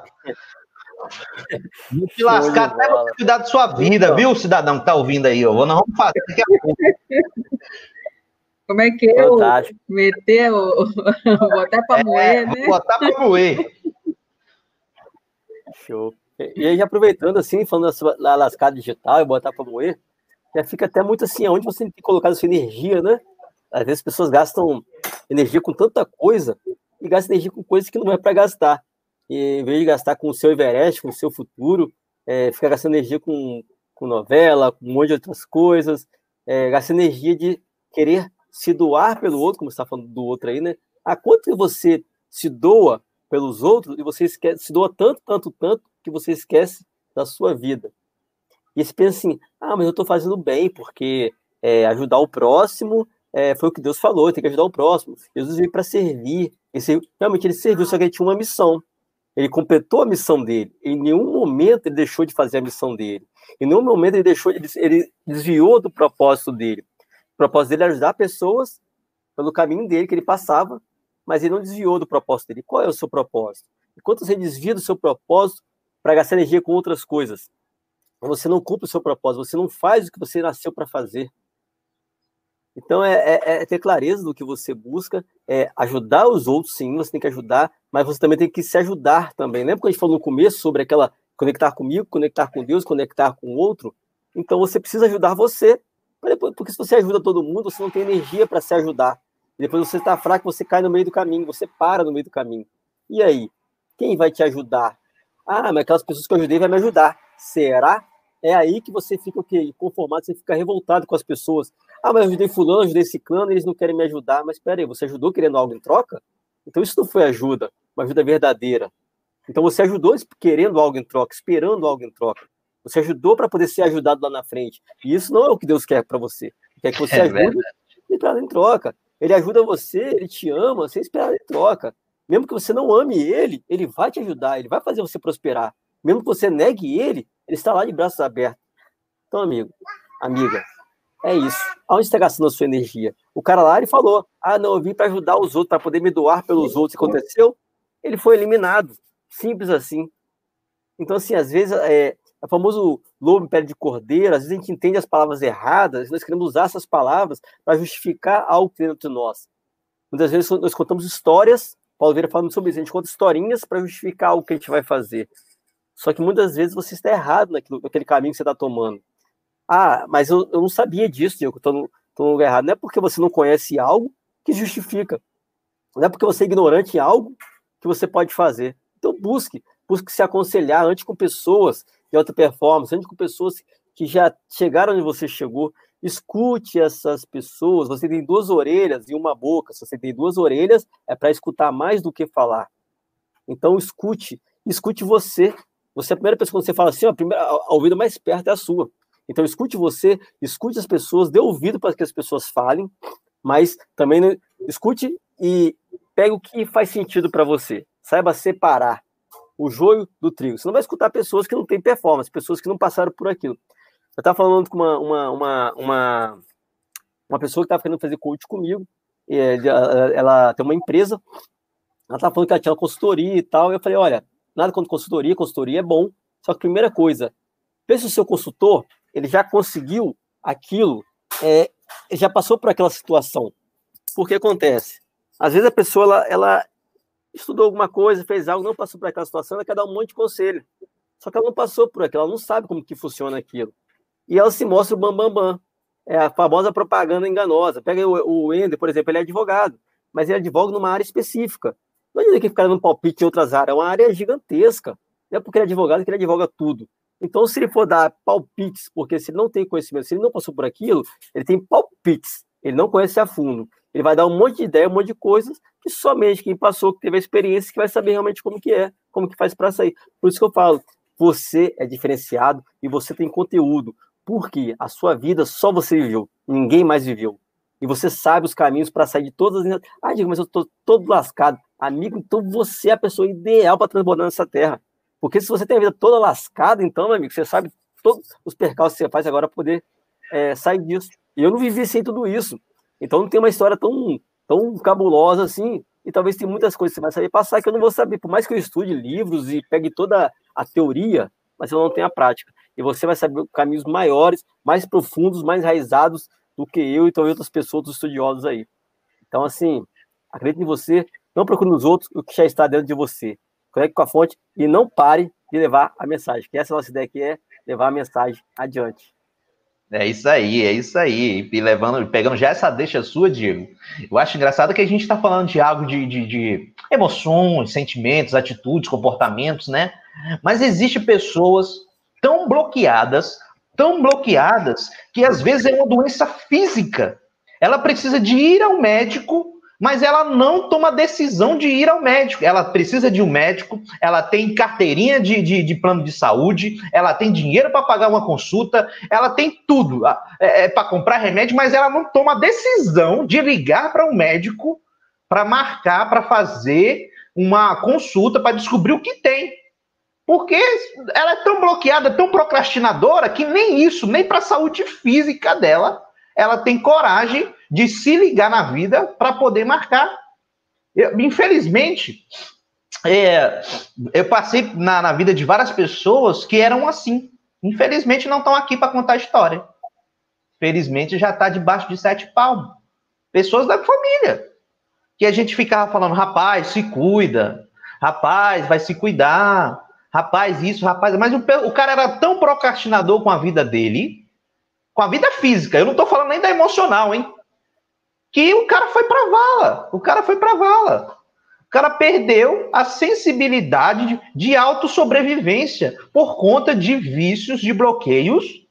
Vou te lascar até você cuidar da sua vida, viu, cidadão que tá ouvindo aí? Eu vou, não vamos fazer daqui a pouco. Como é que eu meter o. botar para é, moer, né? Botar para moer. Show. E aí, aproveitando assim, falando da lascada digital e botar para moer, já fica até muito assim, onde você tem que colocar a sua energia, né? Às vezes as pessoas gastam energia com tanta coisa e gastam energia com coisas que não é para gastar. E, em vez de gastar com o seu Everest, com o seu futuro, é, fica gastando energia com, com novela, com um monte de outras coisas, é, energia de querer se doar pelo outro, como você está falando do outro aí, né? A quanto que você se doa pelos outros e você esquece, se doa tanto, tanto, tanto que você esquece da sua vida. E você pensa assim, ah, mas eu estou fazendo bem, porque é, ajudar o próximo é, foi o que Deus falou, tem que ajudar o próximo. Jesus veio para servir. Esse, realmente ele serviu, só que ele tinha uma missão. Ele completou a missão dele. Em nenhum momento ele deixou de fazer a missão dele. Em nenhum momento ele deixou, ele, desviou do propósito dele. O propósito dele é ajudar pessoas pelo caminho dele que ele passava, mas ele não desviou do propósito dele. Qual é o seu propósito? Enquanto você desvia do seu propósito para gastar energia com outras coisas, você não cumpre o seu propósito, você não faz o que você nasceu para fazer. Então, é, é, é, ter clareza do que você busca, é ajudar os outros, sim, você tem que ajudar, mas você também tem que se ajudar também. Lembra quando a gente falou no começo sobre aquela conectar comigo, conectar com Deus, conectar com o outro? Então, você precisa ajudar você Porque se você ajuda todo mundo, você não tem energia para se ajudar. Depois você está fraco, você cai no meio do caminho, você para no meio do caminho. E aí? Quem vai te ajudar? Ah, mas aquelas pessoas que eu ajudei vão me ajudar. Será? É aí que você fica o quê? Conformado, você fica revoltado com as pessoas. Ah, mas eu ajudei fulano, ajudei ciclano, eles não querem me ajudar. Mas espera aí, você ajudou querendo algo em troca? Então isso não foi ajuda, uma ajuda verdadeira. Então você ajudou querendo algo em troca, esperando algo em troca. Você ajudou para poder ser ajudado lá na frente. E isso não é o que Deus quer para você. Ele quer que você é ajude e em troca. Ele ajuda você, ele te ama, sem esperar em troca. Mesmo que você não ame ele, ele vai te ajudar, ele vai fazer você prosperar. Mesmo que você negue ele, ele está lá de braços abertos. Então, amigo, amiga, é isso. Aonde está gastando a sua energia? O cara lá, ele falou, ah, não, eu vim para ajudar os outros, para poder me doar pelos outros. O que aconteceu? Ele foi eliminado. Simples assim. Então, assim, às vezes, é, é o famoso lobo em pele de cordeiro, às vezes a gente entende as palavras erradas, nós queremos usar essas palavras para justificar algo que dentro de nós. Muitas vezes nós contamos histórias, Paulo Vieira falando sobre isso, a gente conta historinhas para justificar o que a gente vai fazer. Só que muitas vezes você está errado naquilo, naquele caminho que você está tomando. Ah, mas eu, eu não sabia disso, Diego, estou no, no lugar errado. Não é porque você não conhece algo que justifica. Não é porque você é ignorante em algo que você pode fazer. Então busque, busque se aconselhar antes com pessoas de alta performance, antes com pessoas que já chegaram onde você chegou. Escute essas pessoas. Você tem duas orelhas e uma boca. Se você tem duas orelhas, é para escutar mais do que falar. Então escute, escute você. Você é a primeira pessoa que você fala assim, a, primeira, a ouvido mais perto é a sua. Então escute você, escute as pessoas, dê ouvido para que as pessoas falem, mas também escute e pegue o que faz sentido para você. Saiba separar o joio do trigo. Você não vai escutar pessoas que não têm performance, pessoas que não passaram por aquilo. Eu estava falando com uma, uma, uma, uma, uma pessoa que estava querendo fazer coach comigo, ela, ela tem uma empresa, ela estava falando que ela tinha uma consultoria e tal, e eu falei, olha, nada contra consultoria, consultoria é bom. Só que primeira coisa, pense o seu consultor, ele já conseguiu aquilo, é, já passou por aquela situação. Porque acontece? Às vezes a pessoa ela, ela estudou alguma coisa, fez algo, não passou por aquela situação, ela quer dar um monte de conselho. Só que ela não passou por aquilo, ela não sabe como que funciona aquilo. E ela se mostra o bambambam. Bam, bam. É a famosa propaganda enganosa. Pega o, o Ender, por exemplo, ele é advogado, mas ele advoga numa área específica. Não adianta que ficar dando palpite em outras áreas, é uma área gigantesca. Não é porque ele é advogado que ele advoga tudo. Então, se ele for dar palpites, porque se ele não tem conhecimento, se ele não passou por aquilo, ele tem palpites, ele não conhece a fundo. Ele vai dar um monte de ideia, um monte de coisas que somente quem passou, que teve a experiência, que vai saber realmente como que é, como que faz para sair. Por isso que eu falo, você é diferenciado e você tem conteúdo, porque a sua vida só você viveu, ninguém mais viveu. E você sabe os caminhos para sair de todas as. Ah, digo, mas eu estou todo lascado. Amigo, então você é a pessoa ideal para transbordar nessa terra. Porque se você tem a vida toda lascada, então, meu amigo, você sabe todos os percalços que você faz agora para poder é, sair disso. E eu não vivi sem tudo isso. Então não tem uma história tão, tão cabulosa assim. E talvez tem muitas coisas que você vai saber passar que eu não vou saber. Por mais que eu estude livros e pegue toda a teoria, mas eu não tenho a prática. E você vai saber caminhos maiores, mais profundos, mais enraizados do que eu e talvez outras pessoas, outros estudiosos aí. Então, assim, acredite em você, não procure nos outros o que já está dentro de você. Conecte com a fonte e não pare de levar a mensagem. Que essa é nossa ideia aqui é levar a mensagem adiante. É isso aí, é isso aí. E levando, pegando já essa deixa sua, Diego. Eu acho engraçado que a gente está falando de algo de, de, de, emoções, sentimentos, atitudes, comportamentos, né? Mas existe pessoas tão bloqueadas, tão bloqueadas, que às vezes é uma doença física. Ela precisa de ir ao médico mas ela não toma decisão de ir ao médico. Ela precisa de um médico, ela tem carteirinha de, de, de plano de saúde, ela tem dinheiro para pagar uma consulta, ela tem tudo é, é para comprar remédio, mas ela não toma decisão de ligar para um médico para marcar, para fazer uma consulta, para descobrir o que tem. Porque ela é tão bloqueada, tão procrastinadora, que nem isso, nem para a saúde física dela, ela tem coragem de se ligar na vida para poder marcar. Eu, infelizmente, é, eu passei na, na, vida de várias pessoas que eram assim. Infelizmente, não estão aqui para contar a história. Felizmente, já está debaixo de sete palmos. Pessoas da família. Que a gente ficava falando, rapaz, se cuida. Rapaz, vai se cuidar. Rapaz, isso, rapaz. Mas o, o cara era tão procrastinador com a vida dele com a vida física, eu não estou falando nem da emocional, hein? Que o cara foi para vala, o cara foi para vala. O cara perdeu a sensibilidade de autossobrevivência por conta de vícios, de bloqueios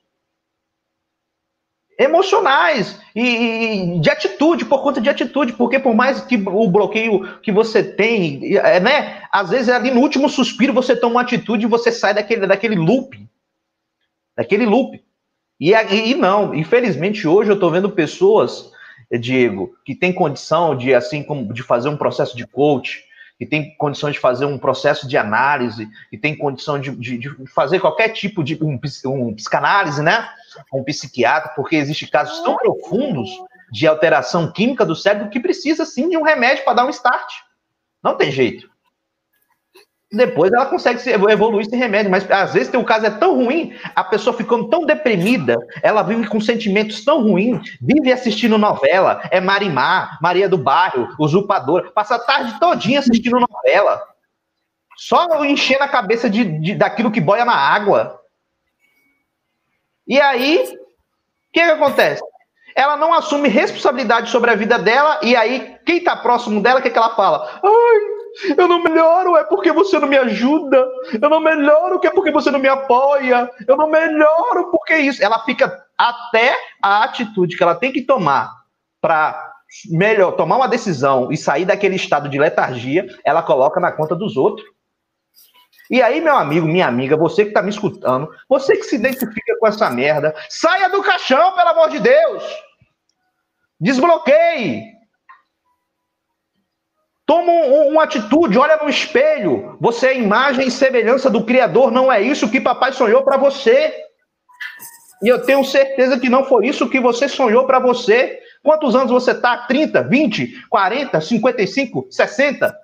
emocionais e, de atitude, por conta de atitude, porque por mais que o bloqueio que você tem, é, né, às vezes ali no último suspiro você toma uma atitude e você sai daquele, daquele loop, daquele loop. E, e não, infelizmente hoje eu estou vendo pessoas, Diego, que tem condição de assim como de fazer um processo de coach, que tem condição de fazer um processo de análise, que tem condição de, de, de fazer qualquer tipo de um, um, psicanálise, né? Um psiquiatra, porque existem casos tão profundos de alteração química do cérebro que precisa sim de um remédio para dar um start. Não tem jeito. Depois ela consegue evoluir sem remédio, mas às vezes tem um caso é tão ruim, a pessoa ficando tão deprimida, ela vive com sentimentos tão ruins, vive assistindo novela, é Marimar, Maria do Bairro, Usurpadora, passa a tarde todinha assistindo novela, só enchendo a cabeça de, de daquilo que boia na água. E aí, o que, que acontece? Ela não assume responsabilidade sobre a vida dela, e aí, quem está próximo dela, o que, que ela fala? Ai, eu não melhoro é porque você não me ajuda. Eu não melhoro que é porque você não me apoia. Eu não melhoro porque isso. Ela fica até a atitude que ela tem que tomar para melhor tomar uma decisão e sair daquele estado de letargia, ela coloca na conta dos outros. E aí, meu amigo, minha amiga, você que está me escutando, você que se identifica com essa merda, saia do caixão, pelo amor de Deus! Desbloqueie! Toma um, uma atitude, olha no espelho. Você é imagem e semelhança do Criador, não é isso que papai sonhou para você. E eu tenho certeza que não foi isso que você sonhou para você. Quantos anos você está? 30, 20, 40, 55, 60?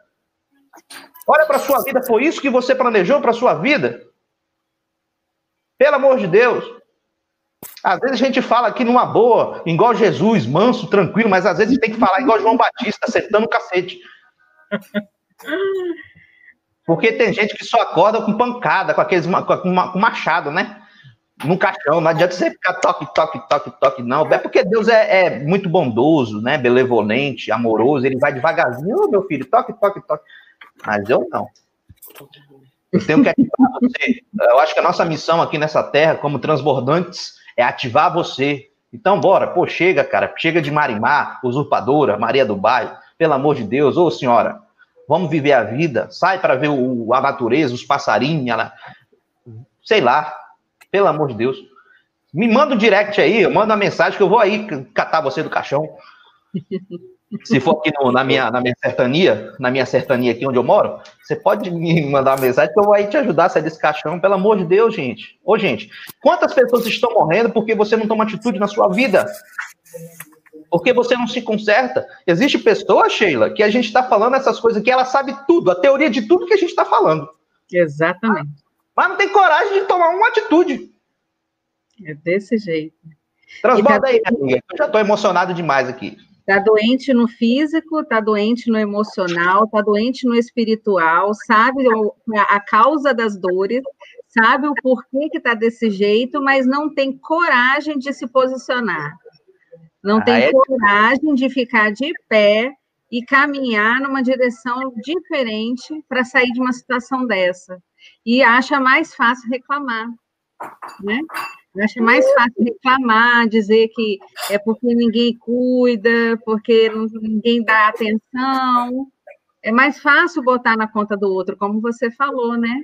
Olha para sua vida, foi isso que você planejou para sua vida? Pelo amor de Deus. Às vezes a gente fala aqui numa boa, igual Jesus, manso, tranquilo, mas às vezes tem que falar igual João Batista, acertando o cacete. Porque tem gente que só acorda com pancada, com aqueles com, machado, né? No caixão, não adianta você ficar toque, toque, toque, toque, não. É porque Deus é, é muito bondoso, né? Benevolente, amoroso, ele vai devagarzinho, oh, meu filho, toque, toque, toque. Mas eu não. Eu tenho que ativar você. Eu acho que a nossa missão aqui nessa terra, como transbordantes, é ativar você. Então, bora, pô, chega, cara, chega de Marimar, usurpadora, Maria do Bairro, pelo amor de Deus, ô senhora, vamos viver a vida, sai para ver o, a natureza, os passarinhos, sei lá, pelo amor de Deus. Me manda um direct aí, manda uma mensagem que eu vou aí catar você do caixão. Se for aqui no, na, minha, na minha sertania, na minha sertania aqui onde eu moro, você pode me mandar uma mensagem que eu vou aí te ajudar a sair desse caixão, pelo amor de Deus, gente. Ô, gente, quantas pessoas estão morrendo porque você não toma atitude na sua vida? Porque você não se conserta. Existe pessoa, Sheila, que a gente está falando essas coisas que ela sabe tudo, a teoria de tudo que a gente está falando. Exatamente. Mas não tem coragem de tomar uma atitude. É desse jeito. Transborda tá... aí, amiga. Eu já estou emocionado demais aqui. Está doente no físico, está doente no emocional, está doente no espiritual, sabe a causa das dores, sabe o porquê que está desse jeito, mas não tem coragem de se posicionar não ah, tem é? coragem de ficar de pé e caminhar numa direção diferente para sair de uma situação dessa. E acha mais fácil reclamar, né? Acha mais fácil reclamar, dizer que é porque ninguém cuida, porque ninguém dá atenção. É mais fácil botar na conta do outro, como você falou, né?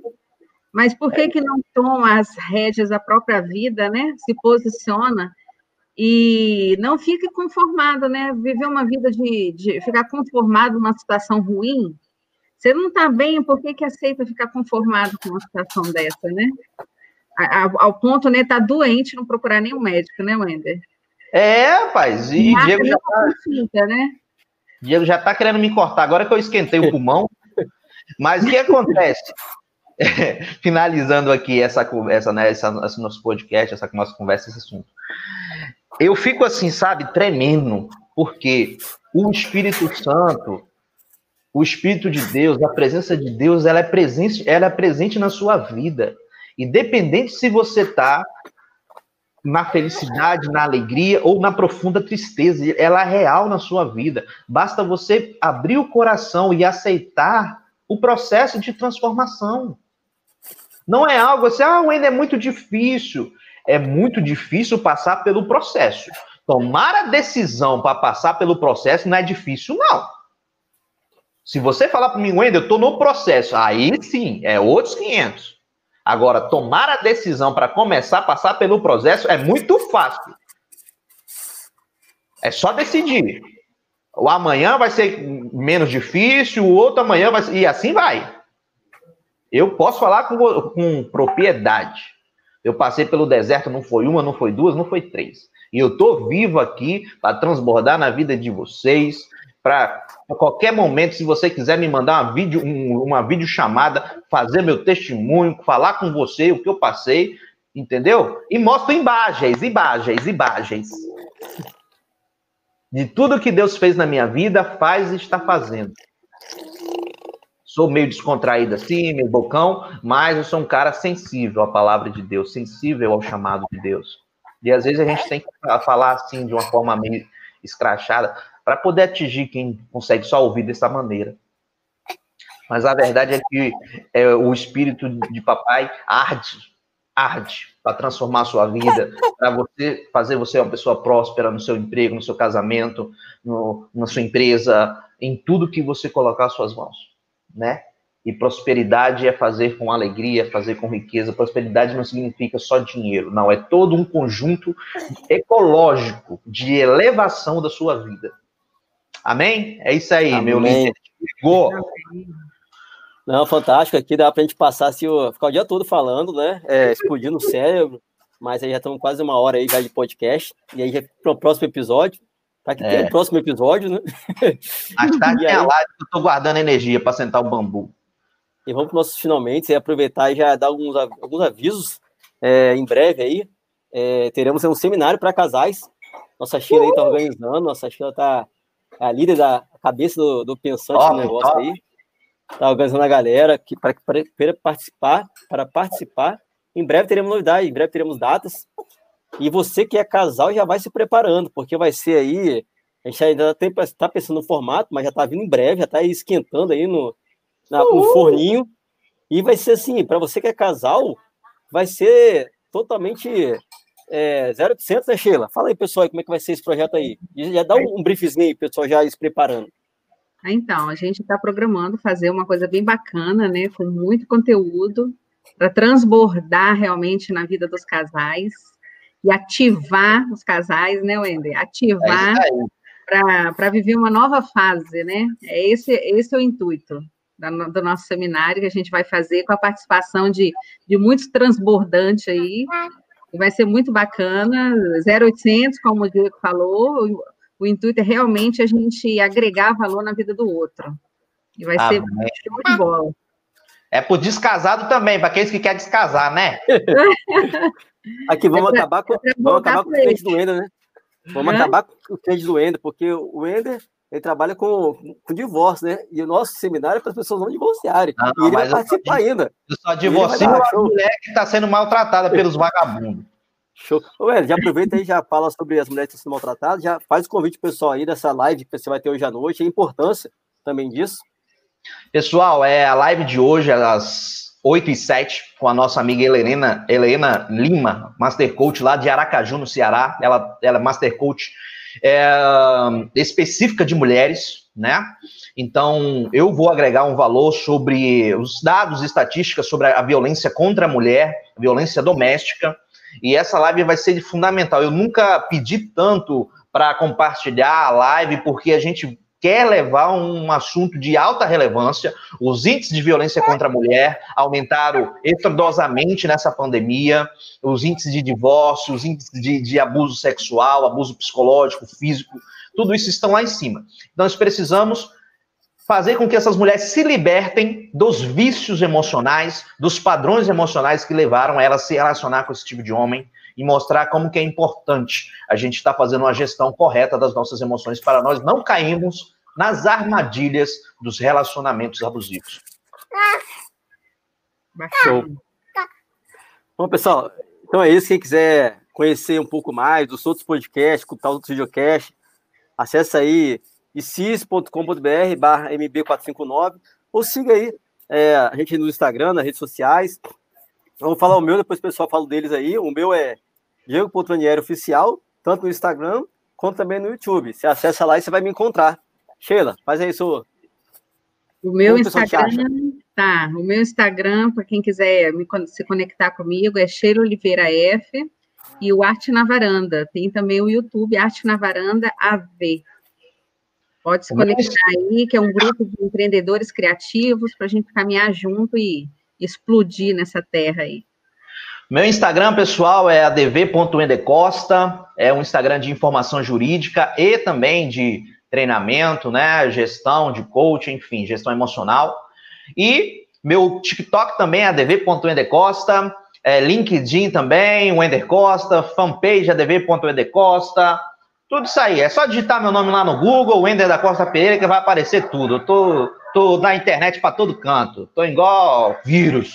Mas por que, que não toma as rédeas da própria vida, né? Se posiciona e não fique conformado, né? Viver uma vida de, de ficar conformado numa situação ruim. Você não está bem, por que, que aceita ficar conformado com uma situação dessa, né? Ao, ao ponto, né, tá doente, não procurar nenhum médico, né, Wender? É, rapaz, e Marca Diego já tá, né? Diego já tá querendo me cortar, agora que eu esquentei o pulmão. Mas o que acontece? É, finalizando aqui essa, essa, né, essa, esse nosso podcast, essa nossa conversa, esse assunto eu fico assim, sabe, tremendo, porque o Espírito Santo, o Espírito de Deus, a presença de Deus, ela é presente, ela é presente na sua vida. Independente se você está na felicidade, na alegria ou na profunda tristeza. Ela é real na sua vida. Basta você abrir o coração e aceitar o processo de transformação. Não é algo assim, ah, ainda é muito difícil. É muito difícil passar pelo processo. Tomar a decisão para passar pelo processo não é difícil, não. Se você falar para mim, Wendel, eu estou no processo, aí sim, é outros 500. Agora, tomar a decisão para começar a passar pelo processo é muito fácil. É só decidir. O amanhã vai ser menos difícil, o outro amanhã vai ser. E assim vai. Eu posso falar com, com propriedade. Eu passei pelo deserto, não foi uma, não foi duas, não foi três. E eu estou vivo aqui para transbordar na vida de vocês, para a qualquer momento, se você quiser me mandar uma vídeo, um, uma videochamada, fazer meu testemunho, falar com você o que eu passei, entendeu? E mostro imagens, imagens, imagens. De tudo que Deus fez na minha vida, faz e está fazendo. Sou meio descontraído assim, meio bocão, mas eu sou um cara sensível à palavra de Deus, sensível ao chamado de Deus. E às vezes a gente tem que falar assim de uma forma meio escrachada para poder atingir quem consegue só ouvir dessa maneira. Mas a verdade é que é, o espírito de papai arde, arde para transformar a sua vida, para você fazer você uma pessoa próspera no seu emprego, no seu casamento, no, na sua empresa, em tudo que você colocar as suas mãos, né? E prosperidade é fazer com alegria, fazer com riqueza. Prosperidade não significa só dinheiro, não. É todo um conjunto ecológico de elevação da sua vida. Amém? É isso aí, Amém. meu líder. Ligou. Não, fantástico. Aqui dá para a gente passar, assim, ficar o dia todo falando, né? É, explodindo o cérebro. Mas aí já estamos quase uma hora aí já de podcast. E aí já para o próximo episódio. Para que é. tenha o próximo episódio, né? Mais tarde tem a live que eu estou guardando energia para sentar o bambu. E vamos para os nossos finalmente, e aproveitar e já dar alguns, alguns avisos. É, em breve aí, é, teremos um seminário para casais. Nossa Sheila aí está organizando, nossa Sheila está a líder da cabeça do, do pensante top, do negócio top. aí. Está organizando a galera que para, para participar, para participar. Em breve teremos novidade, em breve teremos datas. E você que é casal já vai se preparando, porque vai ser aí. A gente ainda está pensando no formato, mas já está vindo em breve, já está esquentando aí no, na, no forninho. E vai ser assim, para você que é casal, vai ser totalmente é, 0800, né, Sheila? Fala aí, pessoal, como é que vai ser esse projeto aí. Já dá um, um briefzinho aí, pessoal, já se preparando. Então, a gente está programando fazer uma coisa bem bacana, né, com muito conteúdo, para transbordar realmente na vida dos casais e ativar os casais, né, Wender? Ativar é para viver uma nova fase, né? É esse, esse é o intuito do nosso seminário que a gente vai fazer com a participação de, de muitos transbordantes aí. E vai ser muito bacana, 0800, como o Diego falou, o, o, intuito é realmente a gente agregar valor na vida do outro. E vai ah, ser muito bom. É por descasado também, para aqueles que querem descasar, né? Aqui vamos é pra, acabar com, é vamos acabar com o cliente do Ender, né? Vamos acabar com o cliente do Ender, porque o Ender ele trabalha com, com divórcio, né? E o nosso seminário é para as pessoas não divorciarem. Não, e ele vai participar ainda. Eu só divorcio a mulher que está sendo maltratada pelos vagabundos. Show. Ô, já aproveita aí, já fala sobre as mulheres que estão sendo maltratadas, já faz o convite pessoal aí dessa live que você vai ter hoje à noite, a importância também disso. Pessoal, é a live de hoje, às 8 e 7, com a nossa amiga Helena, Helena Lima, Master Coach lá de Aracaju, no Ceará. Ela, ela é Master Coach é, específica de mulheres, né? Então, eu vou agregar um valor sobre os dados e estatísticas sobre a violência contra a mulher, violência doméstica, e essa live vai ser fundamental. Eu nunca pedi tanto para compartilhar a live, porque a gente quer levar um assunto de alta relevância. Os índices de violência contra a mulher aumentaram estrondosamente nessa pandemia, os índices de divórcio, os índices de, de, abuso sexual, abuso psicológico, físico, tudo isso estão lá em cima. Então, nós precisamos fazer com que essas mulheres se libertem dos vícios emocionais, dos padrões emocionais que levaram elas a se relacionar com esse tipo de homem e mostrar como que é importante a gente estar tá fazendo uma gestão correta das nossas emoções para nós não cairmos nas armadilhas dos relacionamentos abusivos. Show. Bom, pessoal, então é isso. Quem quiser conhecer um pouco mais dos outros podcasts, escutar outros videocasts, acesse aí icis.com.br barra mb459 ou siga aí é, a gente no Instagram, nas redes sociais. Eu vou falar o meu, depois o pessoal fala deles aí. O meu é Diego.Ranieri Oficial, tanto no Instagram quanto também no YouTube. Você acessa lá e você vai me encontrar. Sheila, faz aí seu. O meu Como Instagram, tá. O meu Instagram, para quem quiser me, se conectar comigo, é Sheila Oliveira F. E o Arte na Varanda. Tem também o YouTube Arte na Varanda AV. Pode se conectar aí, que é um grupo de empreendedores criativos para a gente caminhar junto e explodir nessa terra aí. Meu Instagram pessoal é adv.endecosta, é um Instagram de informação jurídica e também de treinamento, né, gestão, de coaching, enfim, gestão emocional. E meu TikTok também é adv.endecosta, é LinkedIn também, o Ender Costa, fanpage adv.endecosta, tudo isso aí. É só digitar meu nome lá no Google, Ender da Costa Pereira, que vai aparecer tudo. Eu tô, tô na internet para todo canto. Tô igual vírus.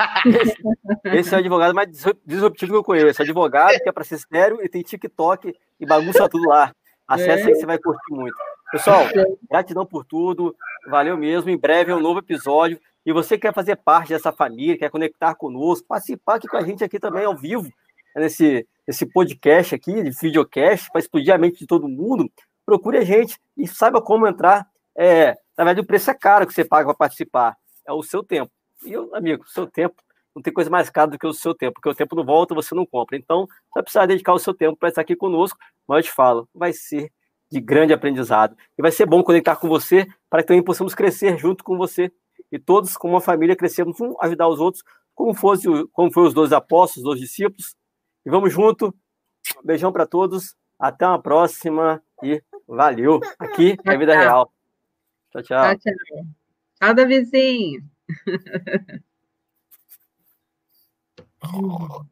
Esse, é o advogado mais disruptivo que eu conheço. Advogado que é para ser sério e tem TikTok e bagunça tudo lá. Acesse aí que você vai curtir muito. Pessoal, gratidão por tudo. Valeu mesmo. Em breve é um novo episódio. E você quer fazer parte dessa família, quer conectar conosco, participar aqui com a gente aqui também ao vivo, nesse, nesse podcast aqui, de videocast, para explodir a mente de todo mundo, procure a gente e saiba como entrar. É, na verdade, o preço é caro que você paga para participar. É o seu tempo. E, amigo, o seu tempo não tem coisa mais cara do que o seu tempo, porque o tempo não volta, você não compra. Então, você vai precisar dedicar o seu tempo para estar aqui conosco, mas eu te falo, vai ser de grande aprendizado. E vai ser bom conectar com você para que também possamos crescer junto com você. E todos, como uma família, crescemos um, ajudar os outros, como, fosse, como foi os dois apóstolos, os dois discípulos. E vamos junto. Beijão para todos. Até uma próxima e valeu. Aqui é vida real. Tchau, tchau. Tchau, tchau. Tchau, Davizinho. oh.